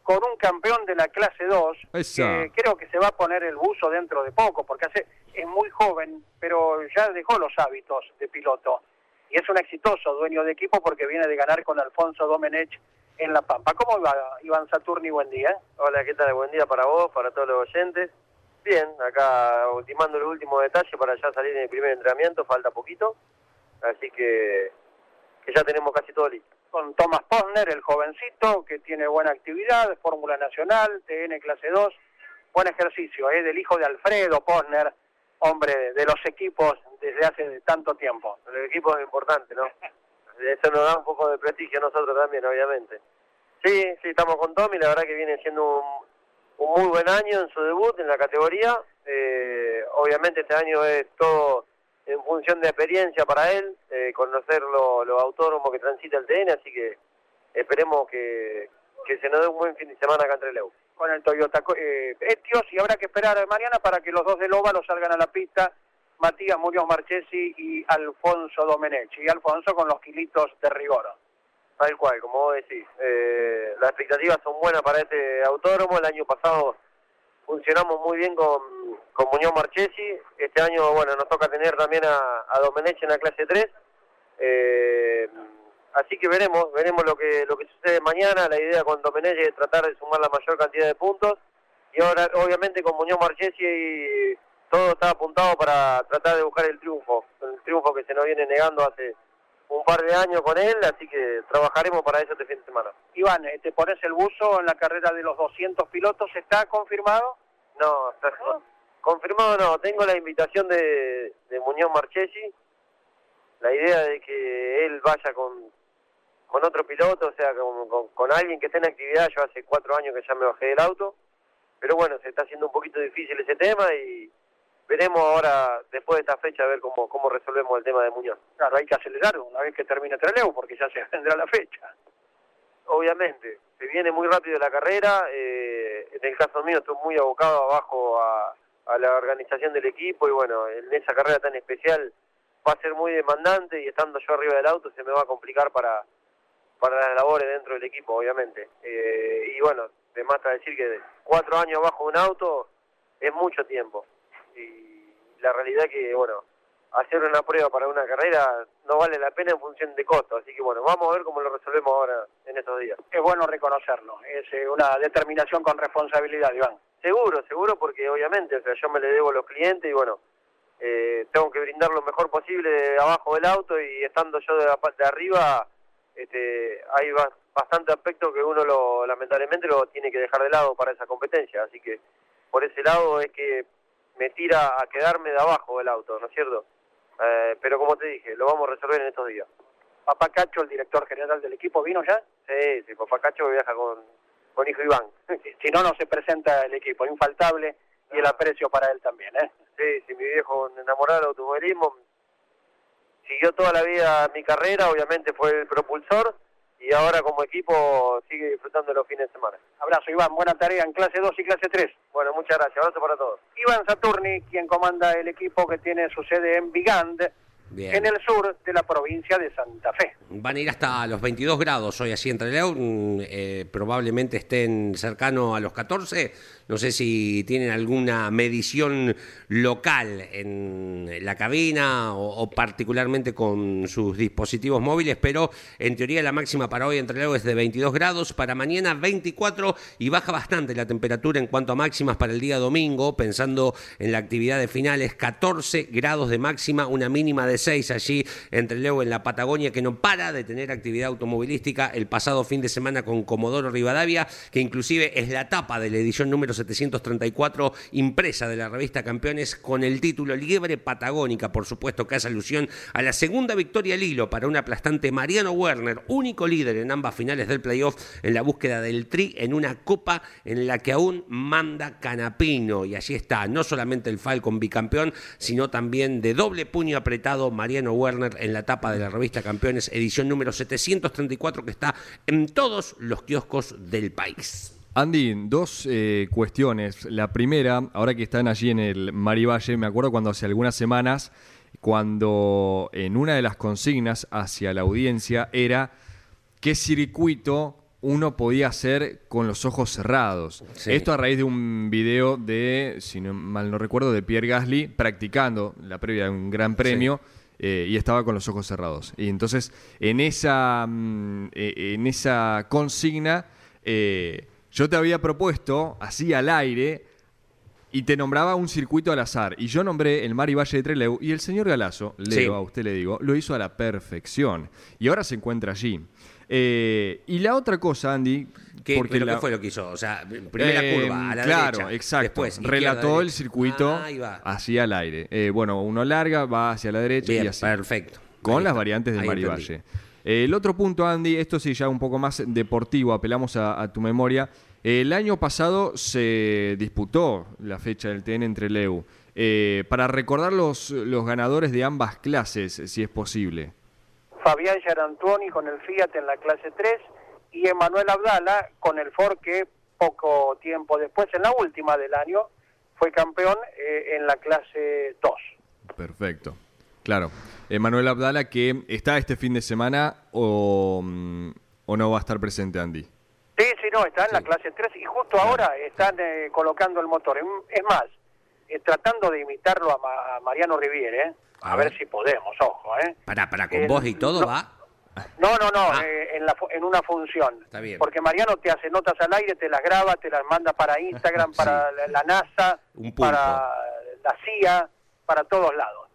Speaker 4: con un campeón de la clase 2, que creo que se va a poner el buzo dentro de poco, porque hace, es muy joven, pero ya dejó los hábitos de piloto. Y es un exitoso dueño de equipo porque viene de ganar con Alfonso Domenech en La Pampa. ¿Cómo va, Iván Saturni? Buen día.
Speaker 10: Hola, ¿qué tal? Buen día para vos, para todos los oyentes. Bien, acá ultimando el último detalle para ya salir en el primer entrenamiento, falta poquito. Así que, que ya tenemos casi todo listo
Speaker 4: con Thomas Posner, el jovencito, que tiene buena actividad, Fórmula Nacional, TN Clase 2, buen ejercicio, ¿eh? del hijo de Alfredo Posner, hombre de los equipos desde hace tanto tiempo.
Speaker 10: El equipo es importante, ¿no? Eso nos da un poco de prestigio a nosotros también, obviamente. Sí, sí, estamos con Tommy, la verdad que viene siendo un, muy buen año en su debut en la categoría. Eh, obviamente este año es todo en función de experiencia para él, eh, conocer lo, autónomo que transita el TN, así que esperemos que, se nos dé un buen fin de semana acá entre Leu.
Speaker 4: Con el Toyota eh, Etios y habrá que esperar mañana para que los dos del óvalo salgan a la pista, Matías Muñoz Marchesi y Alfonso Domenech, y Alfonso con los kilitos de rigor.
Speaker 10: Tal cual, como vos decís, eh, las expectativas son buenas para este autónomo, el año pasado funcionamos muy bien con, con Muñoz Marchesi. Este año, bueno, nos toca tener también a, a Domenech en la clase 3. Eh, así que veremos, veremos lo que lo que sucede mañana. La idea con Domenech es tratar de sumar la mayor cantidad de puntos. Y ahora, obviamente, con Muñoz Marchesi todo está apuntado para tratar de buscar el triunfo. El triunfo que se nos viene negando hace un par de años con él, así que trabajaremos para eso este fin de semana.
Speaker 4: Iván, eh, ¿te pones el buzo en la carrera de los 200 pilotos? ¿Está confirmado?
Speaker 10: No, está confirmado no. Tengo la invitación de, Muñoz Marchesi. La idea de que él vaya con, con otro piloto, o sea, con, con alguien que esté en actividad. Yo hace cuatro años que ya me bajé del auto. Pero bueno, se está haciendo un poquito difícil ese tema y veremos ahora, después de esta fecha, a ver cómo, cómo resolvemos el tema de Muñoz.
Speaker 4: Claro, hay que acelerar una vez que termine Trelew, porque ya se vendrá la fecha.
Speaker 10: Obviamente, se viene muy rápido la carrera, eh, en el caso mío estoy muy abocado abajo a, la organización del equipo y bueno, en esa carrera tan especial va a ser muy demandante y estando yo arriba del auto se me va a complicar para, para las labores dentro del equipo, obviamente. Eh, y bueno, de más a decir que cuatro años abajo de un auto es mucho tiempo y la realidad que, bueno, hacer una prueba para una carrera no vale la pena en función de costo, así que bueno, vamos a ver cómo lo resolvemos ahora en estos días.
Speaker 4: Es bueno reconocerlo, es eh, una determinación con responsabilidad, Iván.
Speaker 10: Seguro, seguro, porque obviamente, o sea, yo me le debo a los clientes y bueno, eh, tengo que brindar lo mejor posible de abajo del auto y estando yo de, la, parte de arriba, este, hay bastante aspecto que uno lo, lamentablemente lo tiene que dejar de lado para esa competencia, así que por ese lado es que me tira a quedarme de abajo del auto, ¿no es cierto? Eh, pero como te dije, lo vamos a resolver en estos días.
Speaker 4: Papá Cacho, el director general del equipo, ¿vino ya?
Speaker 10: Sí, sí, Papá Cacho viaja con, con hijo Iván.
Speaker 4: si no, no se presenta el equipo, infaltable y el ah. aprecio para él también, ¿eh?
Speaker 10: Sí, sí, mi viejo enamorado del automovilismo, siguió toda la vida mi carrera, obviamente fue el propulsor, y ahora como equipo sigue disfrutando los fines de semana.
Speaker 4: Abrazo Iván, buena tarea en clase 2 y clase 3.
Speaker 10: Bueno, muchas gracias, abrazo para todos.
Speaker 4: Iván Saturni, quien comanda el equipo que tiene su sede en Vigand, en el sur de la provincia de Santa Fe.
Speaker 2: Van a ir hasta los 22 grados hoy así entre León, eh, probablemente estén cercano a los 14 no sé si tienen alguna medición local en la cabina o, particularmente con sus dispositivos móviles, pero en teoría la máxima para hoy entre luego es de 22 grados, para mañana 24 y baja bastante la temperatura en cuanto a máximas para el día domingo, pensando en la actividad de finales, 14 grados de máxima, una mínima de 6 allí entre luego en la Patagonia que no para de tener actividad automovilística el pasado fin de semana con Comodoro Rivadavia, que inclusive es la tapa de la edición número 734 impresa de la revista Campeones con el título Liebre Patagónica, por supuesto que hace alusión a la segunda victoria al hilo para un aplastante Mariano Werner, único líder en ambas finales del playoff en la búsqueda del tri en una copa en la que aún manda Canapino y allí está no solamente el Falcon bicampeón, sino también de doble puño apretado Mariano Werner en la tapa de la revista Campeones edición número 734 que está en todos los kioscos del país.
Speaker 3: Andy, dos eh, cuestiones. La primera, ahora que están allí en el Marivalle, me acuerdo cuando hace algunas semanas cuando en una de las consignas hacia la audiencia era qué circuito uno podía hacer con los ojos cerrados. Esto a raíz de un video de, si no, mal no recuerdo, de Pierre Gasly practicando la previa de un gran premio. Eh, y estaba con los ojos cerrados. Y entonces, en esa, mm, eh, en esa consigna, eh, yo te había propuesto, así al aire, y te nombraba un circuito al azar. Y yo nombré el Mar y Valle de Trelew y el señor Galazo, Leo, a usted le digo, lo hizo a la perfección. Y ahora se encuentra allí. Eh, y la otra cosa, Andy.
Speaker 2: ¿Qué, porque ¿qué fue lo que hizo? O sea, primera eh, curva, a la
Speaker 3: Claro, exacto. Después, Relató el circuito ah, hacia el aire. Eh, bueno, uno larga, va hacia la derecha y así.
Speaker 2: Perfecto.
Speaker 3: Con las variantes del Mar y Valle. el otro punto, Andy, esto sí ya un poco más deportivo, apelamos a tu memoria. El año pasado se disputó la fecha del TN entre Leu. Eh, para recordar los, los ganadores de ambas clases, si es posible.
Speaker 4: Fabián Yarantoni con el Fiat en la clase 3 y Emanuel Abdala con el Ford que poco tiempo después, en la última del año, fue campeón eh, en la clase 2.
Speaker 3: Perfecto. Claro. Emanuel Abdala que está este fin de semana o, mm, o no va a estar presente, Andy.
Speaker 4: Sí, sí, no, está en la clase 3 y justo ahora están eh, colocando el motor. Es más, eh, tratando de imitarlo a, Mariano Riviere, ¿eh? a, ver. si podemos, ojo. ¿eh?
Speaker 2: Para, para, con vos y todo va.
Speaker 4: No, no, no, ah. en, la, en una función.
Speaker 2: Está bien.
Speaker 4: Porque Mariano te hace notas al aire, te las graba, te las manda para Instagram, para la, NASA, para la CIA, para todos lados.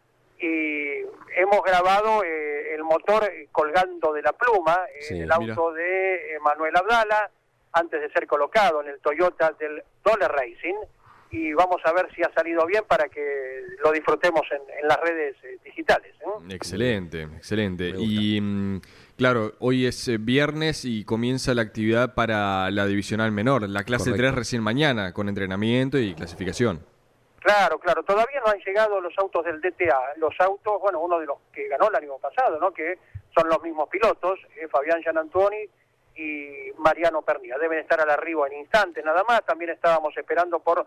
Speaker 4: Y hemos grabado el motor colgando de la pluma en el auto de Manuel Abdala, antes de ser colocado en el Toyota del Dollar Racing y vamos a ver si ha salido bien para que lo disfrutemos en, las redes eh, digitales. ¿eh?
Speaker 3: Excelente, excelente. Y mm, claro, hoy es eh, viernes y comienza la actividad para la divisional menor, la clase 3 recién mañana, con entrenamiento y clasificación.
Speaker 4: Claro, claro, todavía no han llegado los autos del DTA, los autos, bueno, uno de los que ganó el año pasado, ¿no? Que son los mismos pilotos, Fabián Gianantoni y Mariano Pernilla. Deben estar al arribo en instantes nada más. También estábamos esperando por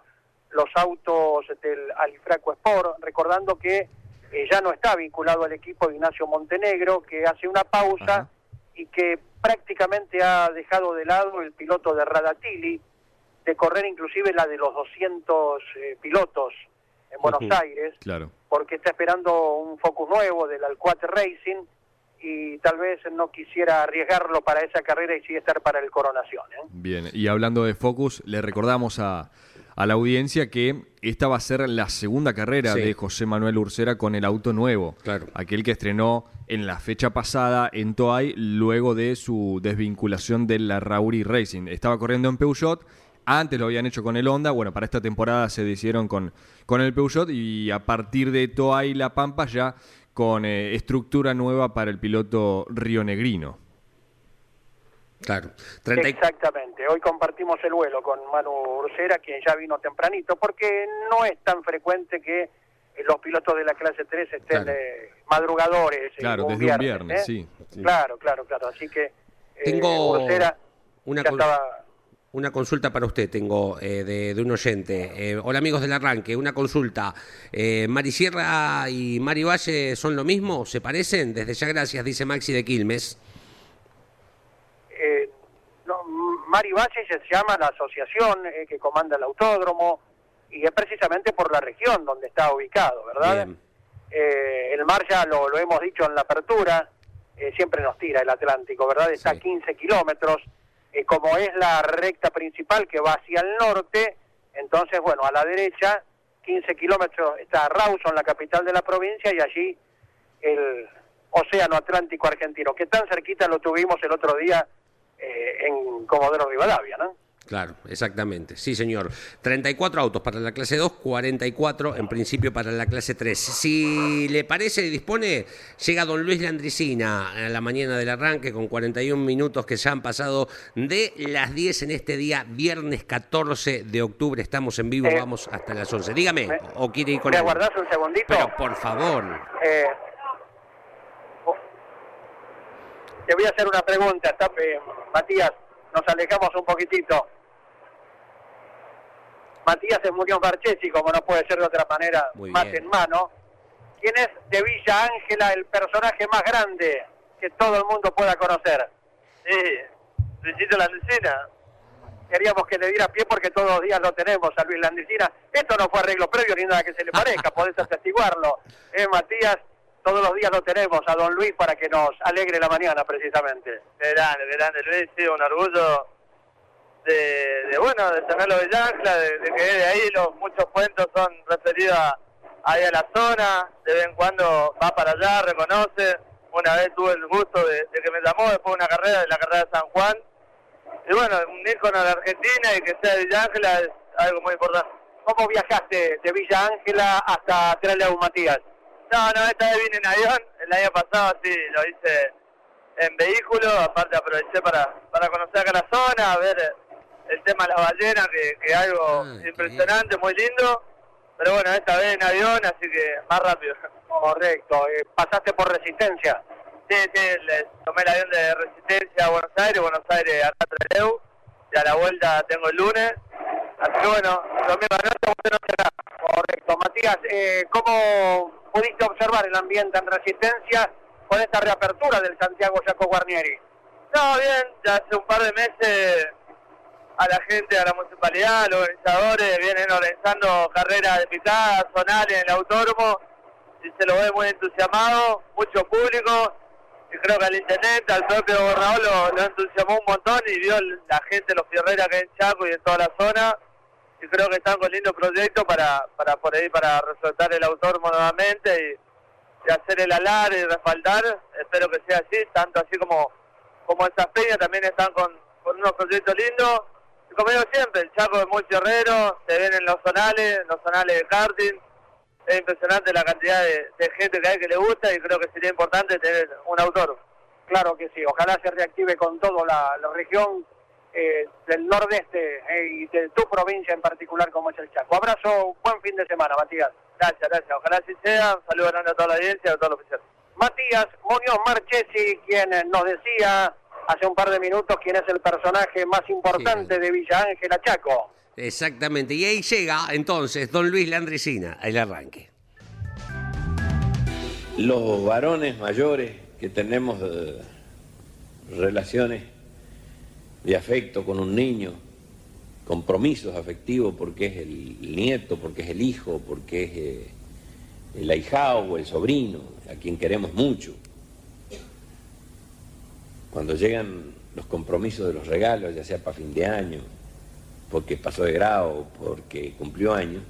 Speaker 4: los autos del Alifraco Sport, recordando que eh, ya no está vinculado al equipo de Ignacio Montenegro, que hace una pausa y que prácticamente ha dejado de lado el piloto de Radatili, de correr inclusive la de los 200 eh, pilotos en Buenos Aires,
Speaker 3: claro.
Speaker 4: porque está esperando un focus nuevo del Alcuate Racing y tal vez no quisiera arriesgarlo para esa carrera y sí estar para el Coronación. ¿eh?
Speaker 3: Bien, y hablando de Focus, le recordamos a, a, la audiencia que esta va a ser la segunda carrera de José Manuel Ursera con el auto nuevo.
Speaker 2: Claro.
Speaker 3: Aquel que estrenó en la fecha pasada en Toay luego de su desvinculación de la Rauri Racing. Estaba corriendo en Peugeot. Antes lo habían hecho con el Honda, bueno, para esta temporada se decidieron con, con el Peugeot y a partir de Toay La Pampa ya con eh, estructura nueva para el piloto rionegrino.
Speaker 2: Claro.
Speaker 4: Exactamente. Hoy compartimos el vuelo con Manu Ursera, quien ya vino tempranito, porque no es tan frecuente que los pilotos de la clase 3 estén eh, madrugadores.
Speaker 3: Claro, desde un viernes, ¿eh? sí,
Speaker 4: Claro, claro, claro. Así que
Speaker 2: Tengo una ya estaba una consulta para usted tengo eh, de, un oyente. Eh, hola amigos del arranque, una consulta. Eh, ¿Mari Sierra y Mari Valle son lo mismo? ¿Se parecen? Desde ya gracias, dice Maxi de Quilmes.
Speaker 4: Eh, no, Mari Valle se llama la asociación que comanda el autódromo y es precisamente por la región donde está ubicado, ¿verdad? el mar ya lo, lo, hemos dicho en la apertura, siempre nos tira el Atlántico, ¿verdad? Está a 15 kilómetros eh, como es la recta principal que va hacia el norte, entonces, bueno, a la derecha, 15 kilómetros, está Rawson, la capital de la provincia, y allí el Océano Atlántico Argentino, que tan cerquita lo tuvimos el otro día eh, en Comodoro Rivadavia, ¿no?
Speaker 2: Claro, exactamente. Sí, señor. 34 autos para la clase 2, 44 en principio para la clase 3. Si le parece y dispone, llega don Luis Landricina a la mañana del arranque con 41 minutos que ya han pasado de las 10 en este día, viernes 14 de octubre. Estamos en vivo, vamos hasta las 11. Dígame, o quiere ir con
Speaker 4: ¿Me aguardás un segundito?
Speaker 2: Pero por favor.
Speaker 4: Eh, te voy a hacer una pregunta, eh, Matías, nos alejamos un poquitito. Matías es Murión Marchesi, como no puede ser de otra manera, más en mano. ¿Quién es de Villa Ángela el personaje más grande que todo el mundo pueda conocer?
Speaker 11: Sí, Luisito Landicina.
Speaker 4: Queríamos que le diera pie porque todos los días lo tenemos a Luis Landicina. Esto no fue arreglo previo ni nada que se le parezca, podés atestiguarlo. ¿Eh, Matías? Todos los días lo tenemos a don Luis para que nos alegre la mañana, precisamente.
Speaker 11: Grande, grande Luis, sí, un orgullo de, de bueno, de tenerlo de Ángela, de, de que de ahí los muchos cuentos son referidos a, ahí a la zona, de vez en cuando va para allá, reconoce. Una vez tuve el gusto de, de que me llamó después de una carrera, de la carrera de San Juan. Y bueno, un ícono de Argentina y que sea de Villa Ángela es algo muy importante.
Speaker 4: ¿Cómo viajaste de Villa Ángela hasta Trelew, Matías?
Speaker 11: No, no, esta vez vine en avión. El año pasado sí, lo hice en vehículo. Aparte aproveché para, para conocer acá la zona, ver el tema de las ballenas, que es algo
Speaker 2: Ah,
Speaker 11: impresionante, muy lindo. Pero bueno, esta vez en avión, así que más rápido.
Speaker 4: Correcto. Eh, ¿Pasaste por Resistencia?
Speaker 11: Sí, sí, le tomé el avión de Resistencia a Buenos Aires, Buenos Aires a Trelew. Y a la vuelta tengo el lunes. Así que bueno, domingo noche, buena noche acá.
Speaker 4: Correcto. Matías, eh, ¿cómo pudiste observar el ambiente en Resistencia con esta reapertura del Santiago Jaco Guarnieri?
Speaker 11: No, bien, ya hace un par de meses a la gente, a la municipalidad, a los organizadores, vienen organizando carreras de picada, zonales en el autódromo, y se lo ve muy entusiasmado, mucho público, y creo que al intendente, al propio gobernador lo, lo entusiasmó un montón y vio la gente, los fierreras que hay en Chaco y en toda la zona, y creo que están con lindos proyectos para, para por ahí, para resaltar el autódromo nuevamente y, hacer el alar y respaldar, espero que sea así, tanto así como, como esas peñas también están con, con unos proyectos lindos, como digo siempre, el Chaco es muy fierrero, se ven en los zonales, en los zonales de karting, es impresionante la cantidad de, de gente que hay que le gusta y creo que sería importante tener un autor.
Speaker 4: Claro que sí, ojalá se reactive con todo la, la región eh, del nordeste eh, y de tu provincia en particular como es el Chaco. Abrazo, buen fin de semana, Matías.
Speaker 11: Gracias, gracias. Ojalá así sea. Un saludo grande a toda la audiencia y a todos los oficiales.
Speaker 4: Matías Muñoz Marchesi, quien nos decía hace un par de minutos quién es el personaje más importante de Villa Ángela Chaco.
Speaker 2: Exactamente. Y ahí llega entonces don Luis Landricina, el arranque.
Speaker 12: Los varones mayores que tenemos eh, relaciones de afecto con un niño, compromisos afectivos porque es el nieto, porque es el hijo, porque es eh, el ahijado o el sobrino, a quien queremos mucho. Cuando llegan los compromisos de los regalos, ya sea para fin de año, porque pasó de grado, porque cumplió años,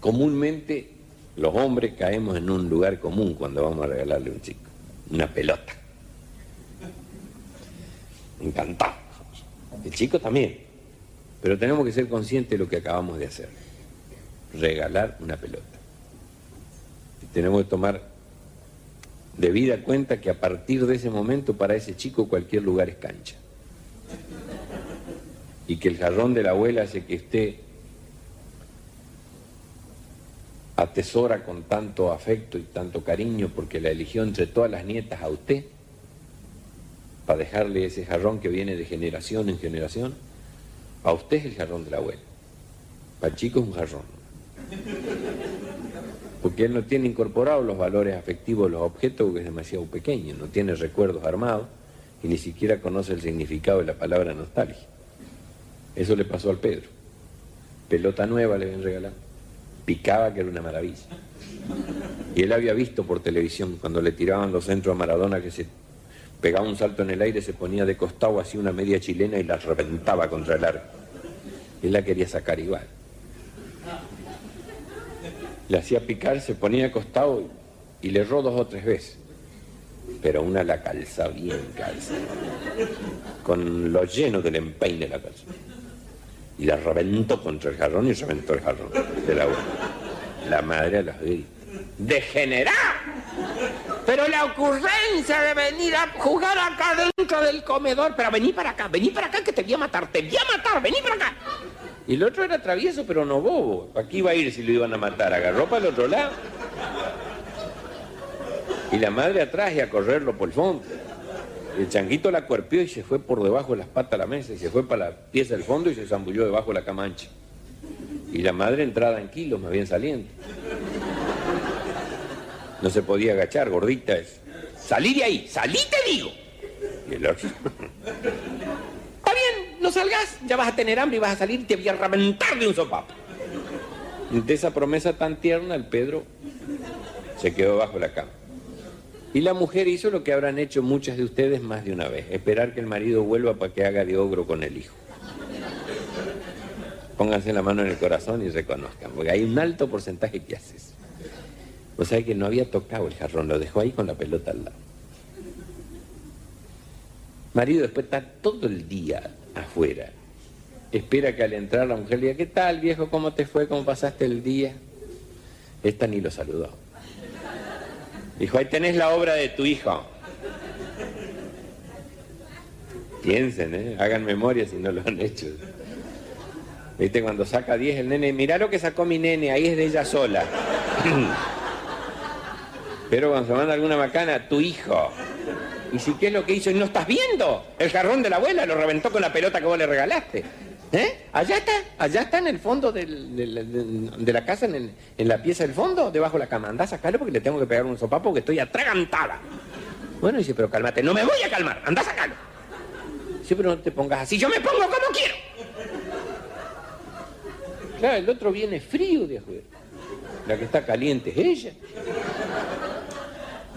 Speaker 12: comúnmente los hombres caemos en un lugar común cuando vamos a regalarle a un chico, una pelota. Encantado. El chico también. Pero tenemos que ser conscientes de lo que acabamos de hacer. Regalar una pelota. Y tenemos que tomar debida cuenta que a partir de ese momento para ese chico cualquier lugar es cancha. Y que el jarrón de la abuela hace que usted atesora con tanto afecto y tanto cariño porque la eligió entre todas las nietas a usted para dejarle ese jarrón que viene de generación en generación. A usted es el jarrón de la abuela. Para el chico es un jarrón. Porque él no tiene incorporados los valores afectivos los objetos porque es demasiado pequeño, no tiene recuerdos armados y ni siquiera conoce el significado de la palabra nostalgia. Eso le pasó al Pedro. Pelota nueva le habían regalado. Picaba que era una maravilla. Y él había visto por televisión cuando le tiraban los centros a Maradona que se pegaba un salto en el aire, se ponía de costado así una media chilena y la reventaba contra el arco. Él la quería sacar igual. Le hacía picar, se ponía de costado y, le erró dos o tres veces. Pero una la calza bien calza. Con lo lleno del empeine la calza. Y la reventó contra el jarrón y reventó el jarrón de la abuela. La madre a los gritos. ¡Degenerá!
Speaker 13: Pero la ocurrencia de venir a jugar acá dentro del comedor. Pero vení para acá, vení para acá que te voy a matar, te voy a matar, vení para acá.
Speaker 12: Y el otro era travieso, pero no bobo. Aquí iba a ir si lo iban a matar. Agarró para el otro lado. Y la madre atrás y a correrlo por el fondo. El changuito la cuerpió y se fue por debajo de las patas a la mesa y se fue para la pieza del fondo y se zambulló debajo de la camancha. Y la madre entrada en kilos, más bien saliendo. No se podía agachar, gordita es.
Speaker 14: Salí de ahí, salí te digo.
Speaker 12: Y el otro.
Speaker 14: Salgas, ya vas a tener hambre y vas a salir y te voy a reventar de un sopapo.
Speaker 12: De esa promesa tan tierna, el Pedro se quedó bajo la cama. Y la mujer hizo lo que habrán hecho muchas de ustedes más de una vez, esperar que el marido vuelva para que haga de ogro con el hijo. Pónganse la mano en el corazón y reconozcan, porque hay un alto porcentaje que haces. O sea que no había tocado el jarrón, lo dejó ahí con la pelota al lado. Marido después está todo el día afuera. Espera que al entrar la mujer le diga, ¿qué tal viejo? ¿Cómo te fue? ¿Cómo pasaste el día? Esta ni lo saludó. Dijo, ahí tenés la obra de tu hijo. Piensen, ¿eh? hagan memoria si no lo han hecho. ¿Viste? Cuando saca 10 el nene, mirá lo que sacó mi nene, ahí es de ella sola. Pero cuando se manda alguna macana, tu hijo. ¿Y si qué es lo que hizo? ¿Y no estás viendo? El jarrón de la abuela lo reventó con la pelota que vos le regalaste. ¿Eh? Allá está, allá está en el fondo de, la casa, en, la pieza del fondo, debajo de la cama. Andá a sacarlo porque le tengo que pegar un sopapo porque estoy atragantada. Bueno, dice, pero cálmate, no me voy a calmar, andá a sacarlo. Sí, pero no te pongas así, yo me pongo como quiero. Claro, el otro viene frío de afuera. La que está caliente es ella.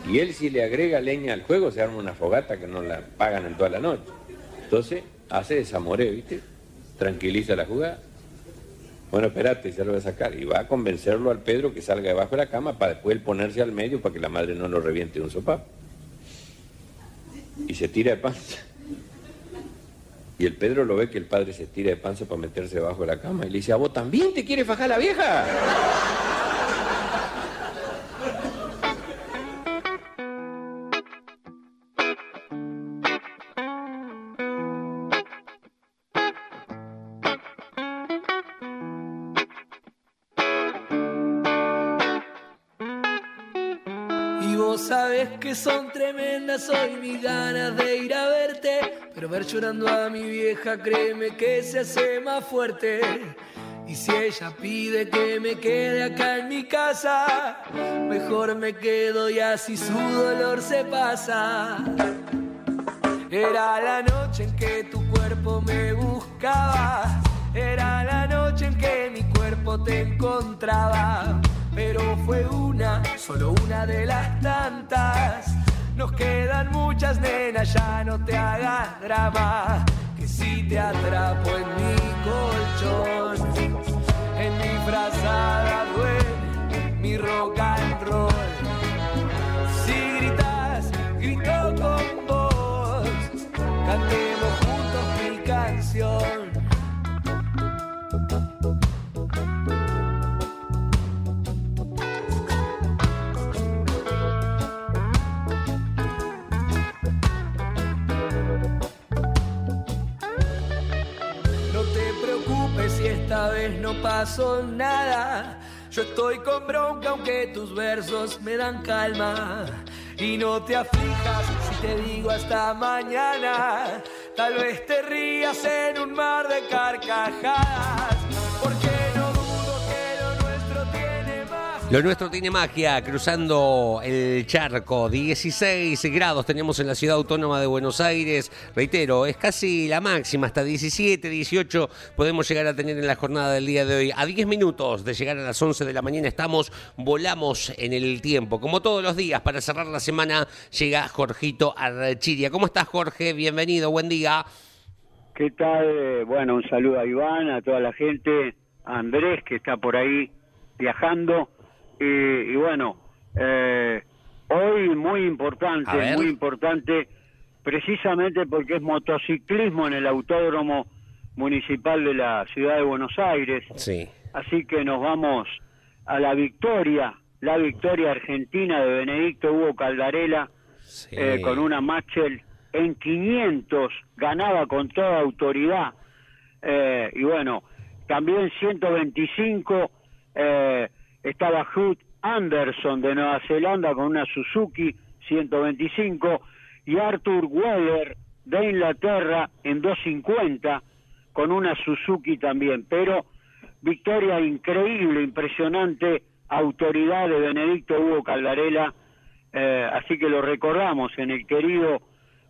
Speaker 12: Y él si le agrega leña al juego se arma una fogata que no la pagan en toda la noche. Entonces hace desamoré, ¿viste? Tranquiliza la jugada. Bueno, espérate, ya lo voy a sacar. Y va a convencerlo al Pedro que salga debajo de la cama para después él ponerse al medio para que la madre no lo reviente de un sopapo. Y se tira de panza. Y el Pedro lo ve que el padre se tira de panza para meterse debajo de la cama y le dice, ¿a vos también te quiere fajar la vieja?
Speaker 15: Tremendas hoy mis ganas de ir a verte. Pero ver llorando a mi vieja, créeme que se hace más fuerte. Y si ella pide que me quede acá en mi casa, mejor me quedo y así su dolor se pasa. Era la noche en que tu cuerpo me buscaba. Era la noche en que mi cuerpo te encontraba. Pero fue una, solo una de las tantas. Nos quedan muchas nenas, ya no te hagas drama. Que si te atrapo en mi colchón, en mi frazada duele mi rock pasó nada. Yo estoy con bronca aunque tus versos me dan calma. Y no te aflijas si te digo hasta mañana. Tal vez te rías en un mar de carcajadas. Lo nuestro tiene
Speaker 2: magia, cruzando el charco. 16 grados tenemos en la ciudad autónoma de Buenos Aires. Reitero, es casi la máxima, hasta 17, 18 podemos llegar a tener en la jornada del día de hoy. A 10 minutos de llegar a las 11 de la mañana estamos, volamos en el tiempo. Como todos los días, para cerrar la semana llega Jorgito Archiria. ¿Cómo estás, Jorge? Bienvenido, buen día.
Speaker 16: ¿Qué tal? Bueno, un saludo a Iván, a toda la gente, a Andrés que está por ahí viajando. Y, y bueno, eh, hoy muy importante, muy importante, precisamente porque es motociclismo en el Autódromo Municipal de la Ciudad de Buenos Aires.
Speaker 2: Sí.
Speaker 16: Así que nos vamos a la victoria, la victoria argentina de Benedicto Hugo Caldarela eh, con una Machel en 500, ganaba con toda autoridad. Eh, y bueno, también 125 eh, estaba Hugh Anderson de Nueva Zelanda con una Suzuki 125 y Arthur Weller de Inglaterra en 250 con una Suzuki también. Pero victoria increíble, impresionante autoridad de Benedicto Hugo Caldarela, eh, así que lo recordamos en el querido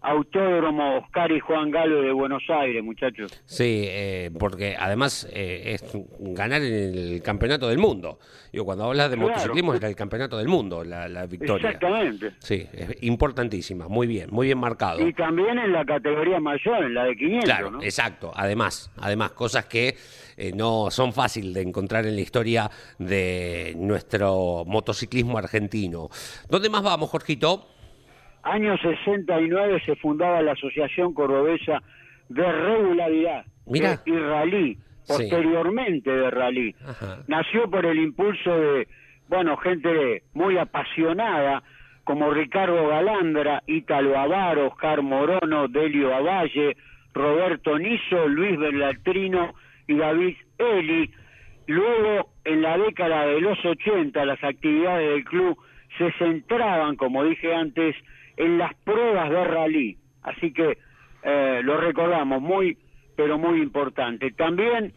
Speaker 16: Autódromo Oscar y Juan Galo de Buenos Aires, muchachos.
Speaker 2: Sí, eh, porque además eh, es ganar el campeonato del mundo. Digo, cuando hablas de motociclismo es el campeonato del mundo, la, victoria.
Speaker 16: Exactamente.
Speaker 2: Sí, es importantísima, muy bien, muy bien marcado.
Speaker 16: Y también en la categoría mayor, en la de 500.
Speaker 2: Claro, exacto. Además, además cosas que eh, no son fáciles de encontrar en la historia de nuestro motociclismo argentino. ¿Dónde más vamos, Jorgito?
Speaker 16: Año 69 se fundaba la Asociación Cordobesa de Regularidad
Speaker 2: Mira.
Speaker 16: y Rally, posteriormente de Rally. Nació por el impulso de, bueno, gente muy apasionada como Ricardo Galandra, Ítalo Avaro, Oscar Morono, Delio Avalle, Roberto Niso, Luis Berlatrino y David Eli. Luego, en la década de los 80, las actividades del club se centraban, como dije antes, en las pruebas de rally. Así que eh, lo recordamos, muy, pero muy importante. También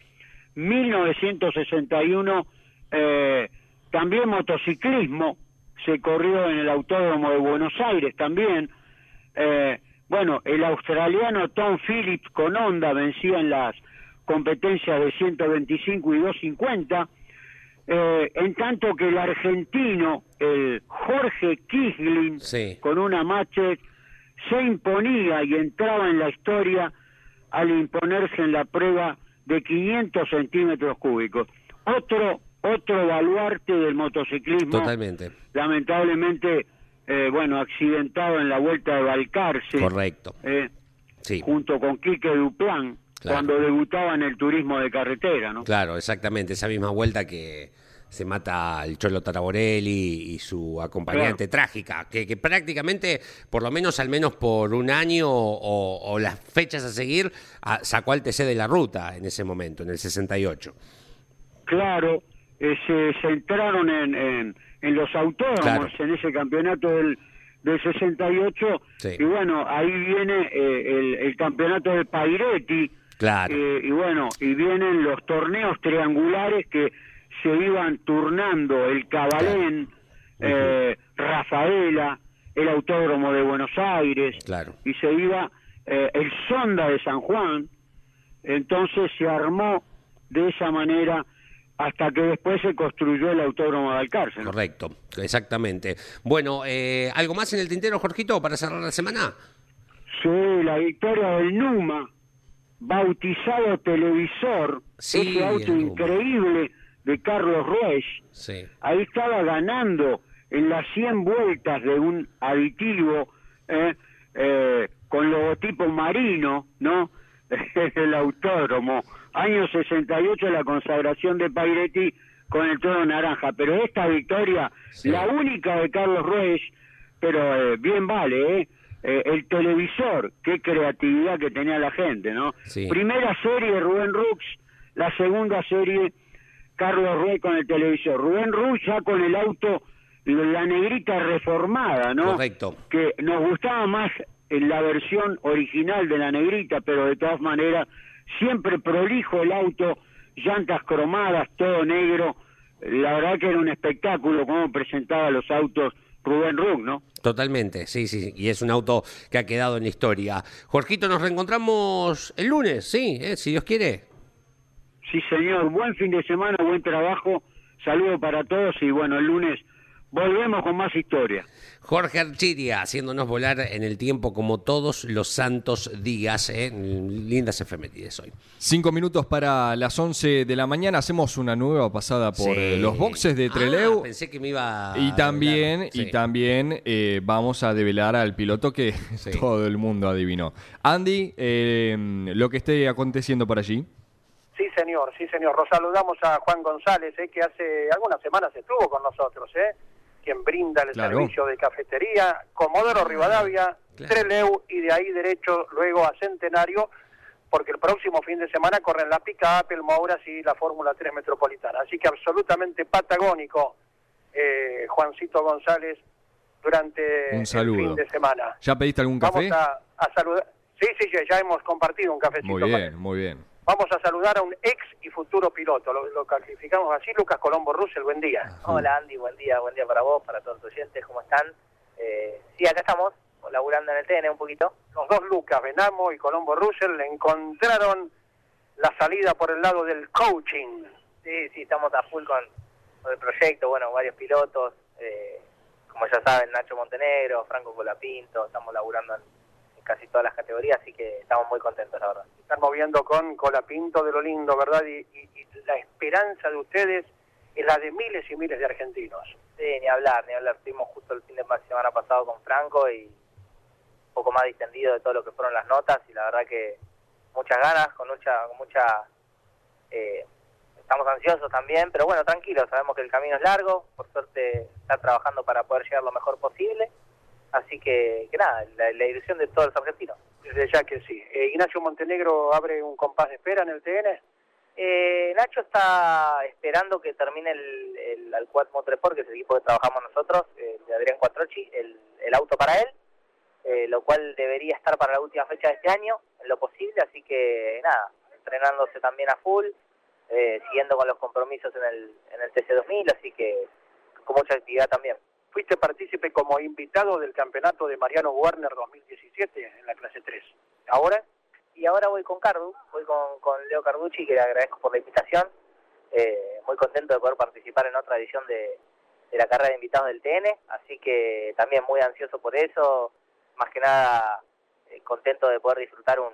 Speaker 16: 1961, eh, también motociclismo, se corrió en el Autódromo de Buenos Aires también. Eh, bueno, el australiano Tom Phillips con Honda vencía en las competencias de 125 y 250 eh, en tanto que el argentino, el Jorge Kislin, con una Machet, se imponía y entraba en la historia al imponerse en la prueba de 500 centímetros cúbicos. Otro, otro baluarte del motociclismo.
Speaker 2: Totalmente.
Speaker 16: Lamentablemente, eh, bueno, accidentado en la vuelta de Balcarce.
Speaker 2: Correcto.
Speaker 16: Eh, junto con Quique Duplán cuando debutaba en el turismo de carretera, ¿no?
Speaker 2: Claro, exactamente, esa misma vuelta que se mata el Cholo Taraborelli y su acompañante trágica, que, prácticamente, por lo menos al menos por un año o, las fechas a seguir, sacó al TC de la ruta en ese momento, en el 68.
Speaker 16: Claro, eh, se centraron en, en, los autónomos en ese campeonato del, del 68 y bueno, ahí viene eh, el, campeonato de Pairetti
Speaker 2: Claro.
Speaker 16: Eh, y bueno, y vienen los torneos triangulares que se iban turnando el Cabalén, eh, Rafaela, el Autódromo de Buenos Aires,
Speaker 2: claro.
Speaker 16: y se iba eh, el Sonda de San Juan, entonces se armó de esa manera hasta que después se construyó el Autódromo de Alcárcel.
Speaker 2: Correcto, exactamente. Bueno, ¿algo más en el tintero, Jorgito, para cerrar la semana?
Speaker 16: Sí, la victoria del Numa, bautizado televisor, ese auto increíble de Carlos Ruiz, ahí estaba ganando en las 100 vueltas de un aditivo eh, eh, con logotipo marino, ¿no? el autódromo. Año 68 la consagración de Pairetti con el todo naranja, pero esta victoria, la única de Carlos Ruiz, pero eh, bien vale, ¿eh? Eh, el televisor, qué creatividad que tenía la gente, ¿no? Primera serie Rubén Rux, la segunda serie Carlos Ruiz con el televisor. Rubén Rux ya con el auto, la negrita reformada, ¿no?
Speaker 2: Correcto.
Speaker 16: Que nos gustaba más en la versión original de la negrita, pero de todas maneras, siempre prolijo el auto, llantas cromadas, todo negro. La verdad que era un espectáculo cómo presentaba los autos Rubén Rux, ¿no?
Speaker 2: Totalmente, sí, sí, y es un auto que ha quedado en la historia. Jorgito, nos reencontramos el lunes, sí, ¿eh? si Dios quiere.
Speaker 16: Sí, señor, buen fin de semana, buen trabajo, saludo para todos y bueno, el lunes volvemos con más historia.
Speaker 2: Jorge Archiria, haciéndonos volar en el tiempo como todos los santos días. ¿eh? Lindas efemérides hoy.
Speaker 3: Cinco minutos para las once de la mañana. Hacemos una nueva pasada por eh, los boxes de Treleu.
Speaker 2: Ah, pensé que me iba.
Speaker 3: Y también, y también eh, vamos a develar al piloto que todo el mundo adivinó. Andy, lo que esté aconteciendo por allí.
Speaker 4: Sí, señor, sí, señor. Nos saludamos a Juan González, que hace algunas semanas estuvo con nosotros, ¿eh? quien brinda el servicio de cafetería, Comodoro Rivadavia, Treleu y de ahí derecho luego a Centenario, porque el próximo fin de semana corren la pica el Mouras y la Fórmula 3 Metropolitana. Así que absolutamente patagónico eh, Juancito González durante
Speaker 3: el fin
Speaker 4: de semana.
Speaker 3: ¿Ya pediste algún café?
Speaker 4: Vamos a, saludar. Sí, sí, ya hemos compartido un cafecito.
Speaker 3: Muy bien, muy bien.
Speaker 4: Vamos a saludar a un ex y futuro piloto, lo, calificamos así, Lucas Colombo Russell, buen día.
Speaker 17: Hola Andy, buen día, buen día para vos, para todos los oyentes, ¿cómo están? Eh, sí, acá estamos, laburando en el TN un poquito.
Speaker 4: Los dos Lucas, Benamo y Colombo Russell, encontraron la salida por el lado del coaching.
Speaker 17: Sí, sí, estamos a full con, el proyecto, bueno, varios pilotos, eh, como ya saben, Nacho Montenegro, Franco Colapinto, estamos laburando en casi todas las categorías, así que estamos muy contentos, la verdad.
Speaker 4: Están moviendo con Colapinto de lo lindo, ¿verdad? Y, la esperanza de ustedes es la de miles y miles de argentinos.
Speaker 17: Sí, ni hablar, ni hablar. Estuvimos justo el fin de semana pasado con Franco y un poco más distendido de todo lo que fueron las notas y la verdad que muchas ganas, con mucha... Con mucha eh, estamos ansiosos también, pero bueno, tranquilos, sabemos que el camino es largo, por suerte estar trabajando para poder llegar lo mejor posible Así que, que nada, la, la, ilusión de todos los argentinos.
Speaker 4: Desde ya que sí. Eh, Ignacio Montenegro abre un compás de espera en el TN.
Speaker 17: Eh, Nacho está esperando que termine el, el Alcuat Motreport, que es el equipo que trabajamos nosotros, eh, de Adrián Cuatrochi, el, el auto para él, eh, lo cual debería estar para la última fecha de este año, en lo posible, así que nada, entrenándose también a full, eh, siguiendo con los compromisos en el, en el TC2000, así que con mucha actividad también
Speaker 4: fuiste partícipe como invitado del campeonato de Mariano Warner 2017 en la clase 3. ¿Ahora?
Speaker 17: Y ahora voy con Cardu, voy con, con Leo Carducci, que le agradezco por la invitación. Eh, muy contento de poder participar en otra edición de, la carrera de invitados del TN, así que también muy ansioso por eso, más que nada eh, contento de poder disfrutar un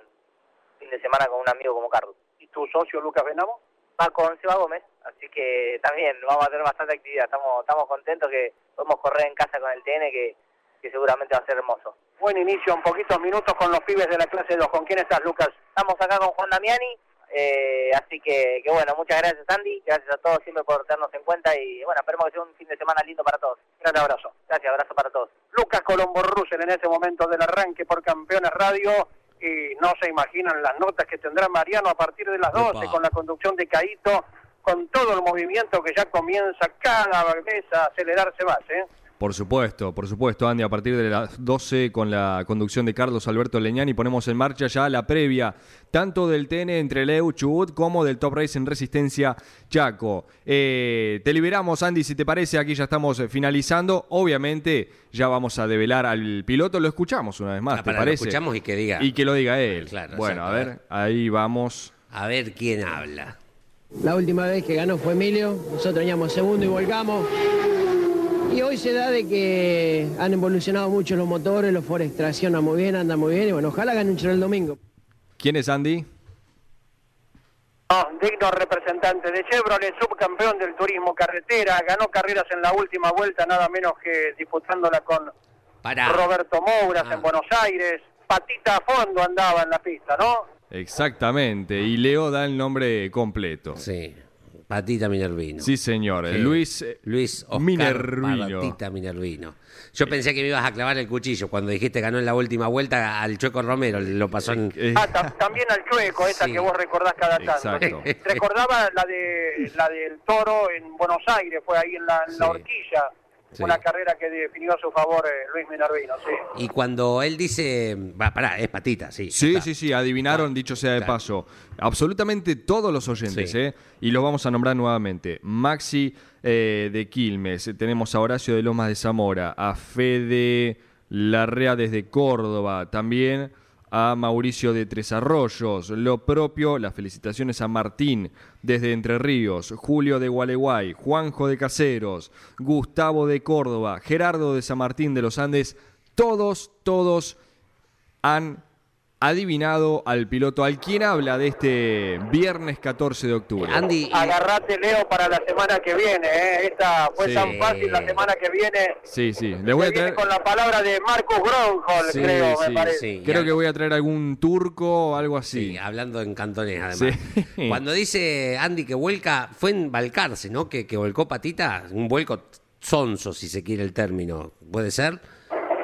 Speaker 17: fin de semana con un amigo como Cardu.
Speaker 4: ¿Y tu socio Lucas Benamo?
Speaker 17: Va con Seba Gómez, así que también vamos a tener bastante actividad, estamos, estamos contentos que podemos correr en casa con el TN que, que seguramente va a ser hermoso.
Speaker 4: Buen inicio, un poquitos minutos con los pibes de la clase 2. ¿Con quién estás, Lucas?
Speaker 17: Estamos acá con Juan Damiani, eh, así que, que, bueno, muchas gracias Andy, gracias a todos siempre por tenernos en cuenta y bueno, esperemos que sea un fin de semana lindo para todos.
Speaker 4: Gran abrazo.
Speaker 17: Gracias, abrazo para todos.
Speaker 4: Lucas Colombo Russell en este momento del arranque por Campeones Radio y no se imaginan las notas que tendrá Mariano a partir de las 12 con la conducción de Caito con todo el movimiento que ya comienza cada vez a acelerarse más. ¿eh?
Speaker 3: Por supuesto, por supuesto, Andy, a partir de las 12 con la conducción de Carlos Alberto Leñani ponemos en marcha ya la previa tanto del TN entre Leu Chubut como del Top Race en Resistencia Chaco. Eh, te liberamos, Andy, si te parece, aquí ya estamos eh, finalizando. Obviamente ya vamos a develar al piloto, lo escuchamos una vez más, ah, ¿te parece?
Speaker 2: Lo escuchamos y que diga.
Speaker 3: Y que lo diga él. bueno, a ver, ahí vamos.
Speaker 2: A ver quién habla.
Speaker 7: La última vez que ganó fue Emilio, nosotros veníamos segundo y volcamos. Y hoy se da de que han evolucionado mucho los motores, los Ford traccionan muy bien, andan muy bien y bueno, ojalá ganen un el domingo.
Speaker 3: ¿Quién es Andy?
Speaker 4: digno representante de Chevrolet, subcampeón del turismo carretera, ganó carreras en la última vuelta, nada menos que disputándola con Roberto Mouras en ah. Buenos Aires. Patita a fondo andaba en la pista, ¿no?
Speaker 3: Exactamente, y Leo da el nombre completo.
Speaker 2: Sí, Patita Minervino.
Speaker 3: Sí, señor, Luis,
Speaker 2: Luis Oscar Minervino. Patita Minervino. Yo pensé que me ibas a clavar el cuchillo cuando dijiste ganó en la última vuelta al Chueco Romero, lo pasó en...
Speaker 4: Ah, también al Chueco, esa que vos recordás cada tanto. Recordaba la de la del Toro en Buenos Aires, fue ahí en la, en la horquilla una carrera que definió a su favor eh, Luis Minervino, sí.
Speaker 2: Y cuando él dice, va, pará, es patita, sí.
Speaker 3: Sí, sí, sí, adivinaron, dicho sea de paso, absolutamente todos los oyentes, ¿eh? Y los vamos a nombrar nuevamente. Maxi eh, de Quilmes, tenemos a Horacio de Lomas de Zamora, a Fede Larrea desde Córdoba, también a Mauricio de Tres Arroyos, lo propio, las felicitaciones a Martín desde Entre Ríos, Julio de Gualeguay, Juanjo de Caseros, Gustavo de Córdoba, Gerardo de San Martín de los Andes, todos, todos han adivinado al piloto, al quien habla de este viernes 14 de octubre.
Speaker 4: Andy, agarrate Leo para la semana que viene, ¿eh? esta fue tan fácil la semana que viene.
Speaker 3: Sí, sí, le voy a traer
Speaker 4: con la palabra de Marcos Gronholm, creo, me parece.
Speaker 3: creo que voy a traer algún turco o algo así.
Speaker 2: Sí, hablando en cantonés además. Cuando dice Andy que vuelca, fue en Balcarce, ¿no? Que, que volcó patita, un vuelco sonso, si se quiere el término, ¿puede ser?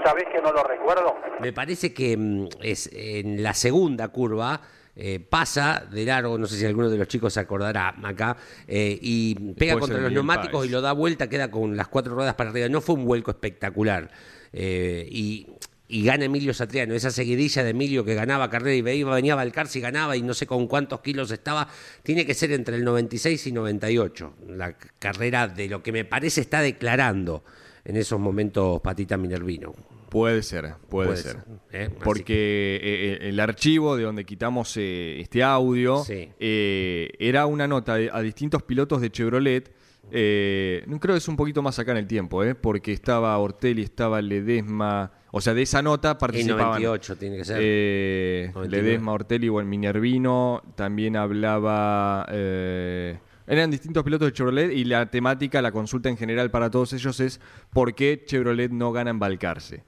Speaker 4: ¿Sabés que no lo recuerdo?
Speaker 2: Me parece que mm, es en la segunda curva. Eh, pasa de largo, no sé si alguno de los chicos se acordará acá, eh, y pega contra los neumáticos y lo da vuelta, queda con las cuatro ruedas para arriba. No fue un vuelco espectacular. Eh, y y gana Emilio Satriano, esa seguidilla de Emilio que ganaba carrera y venía, venía a Balcarce y ganaba y no sé con cuántos kilos estaba, tiene que ser entre el 96 y 98, la carrera de lo que me parece está declarando en esos momentos Patita Minervino.
Speaker 3: Puede ser, puede, ser. ¿eh? Porque eh, el archivo de donde quitamos eh, este audio era una nota a distintos pilotos de Chevrolet. creo que es un poquito más acá en el tiempo, porque estaba Ortelli, estaba Ledesma. O sea, de esa nota participaban.
Speaker 2: 98 tiene que ser.
Speaker 3: Ledesma, Ortelli o el Minervino. También hablaba. Eran distintos pilotos de Chevrolet y la temática, la consulta en general para todos ellos es por qué Chevrolet no gana en Balcarce.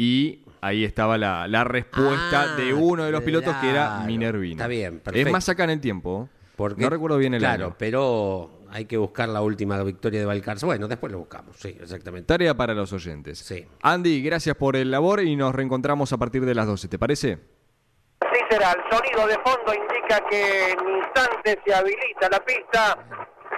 Speaker 3: Y ahí estaba la, respuesta ah, de uno de los pilotos que era Minervino.
Speaker 2: Está bien, perfecto.
Speaker 3: Es más acá en el tiempo. Porque, no recuerdo bien el
Speaker 2: claro,
Speaker 3: año.
Speaker 2: pero hay que buscar la última victoria de Balcarce. Bueno, después lo buscamos, sí, exactamente.
Speaker 3: Tarea para los oyentes.
Speaker 2: Sí.
Speaker 3: Andy, gracias por el labor y nos reencontramos a partir de las 12, ¿te parece?
Speaker 4: Sí será, el sonido de fondo indica que en instantes se habilita la pista.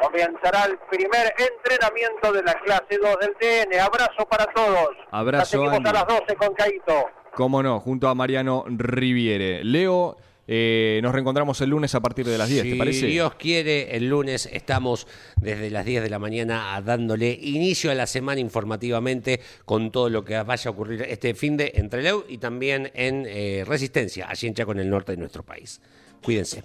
Speaker 4: Comenzará el primer entrenamiento de la clase 2 del TN. Abrazo para todos.
Speaker 3: Abrazo.
Speaker 4: seguimos a las 12 con Caito.
Speaker 3: Cómo no, junto a Mariano Riviere. Leo. Eh, nos reencontramos el lunes a partir de las 10, ¿te parece?
Speaker 2: Si Dios quiere, el lunes estamos desde las 10 de la mañana dándole inicio a la semana informativamente con todo lo que vaya a ocurrir este fin de entre Leu y también en eh, Resistencia, allí en Chaco, en el norte de nuestro país. Cuídense.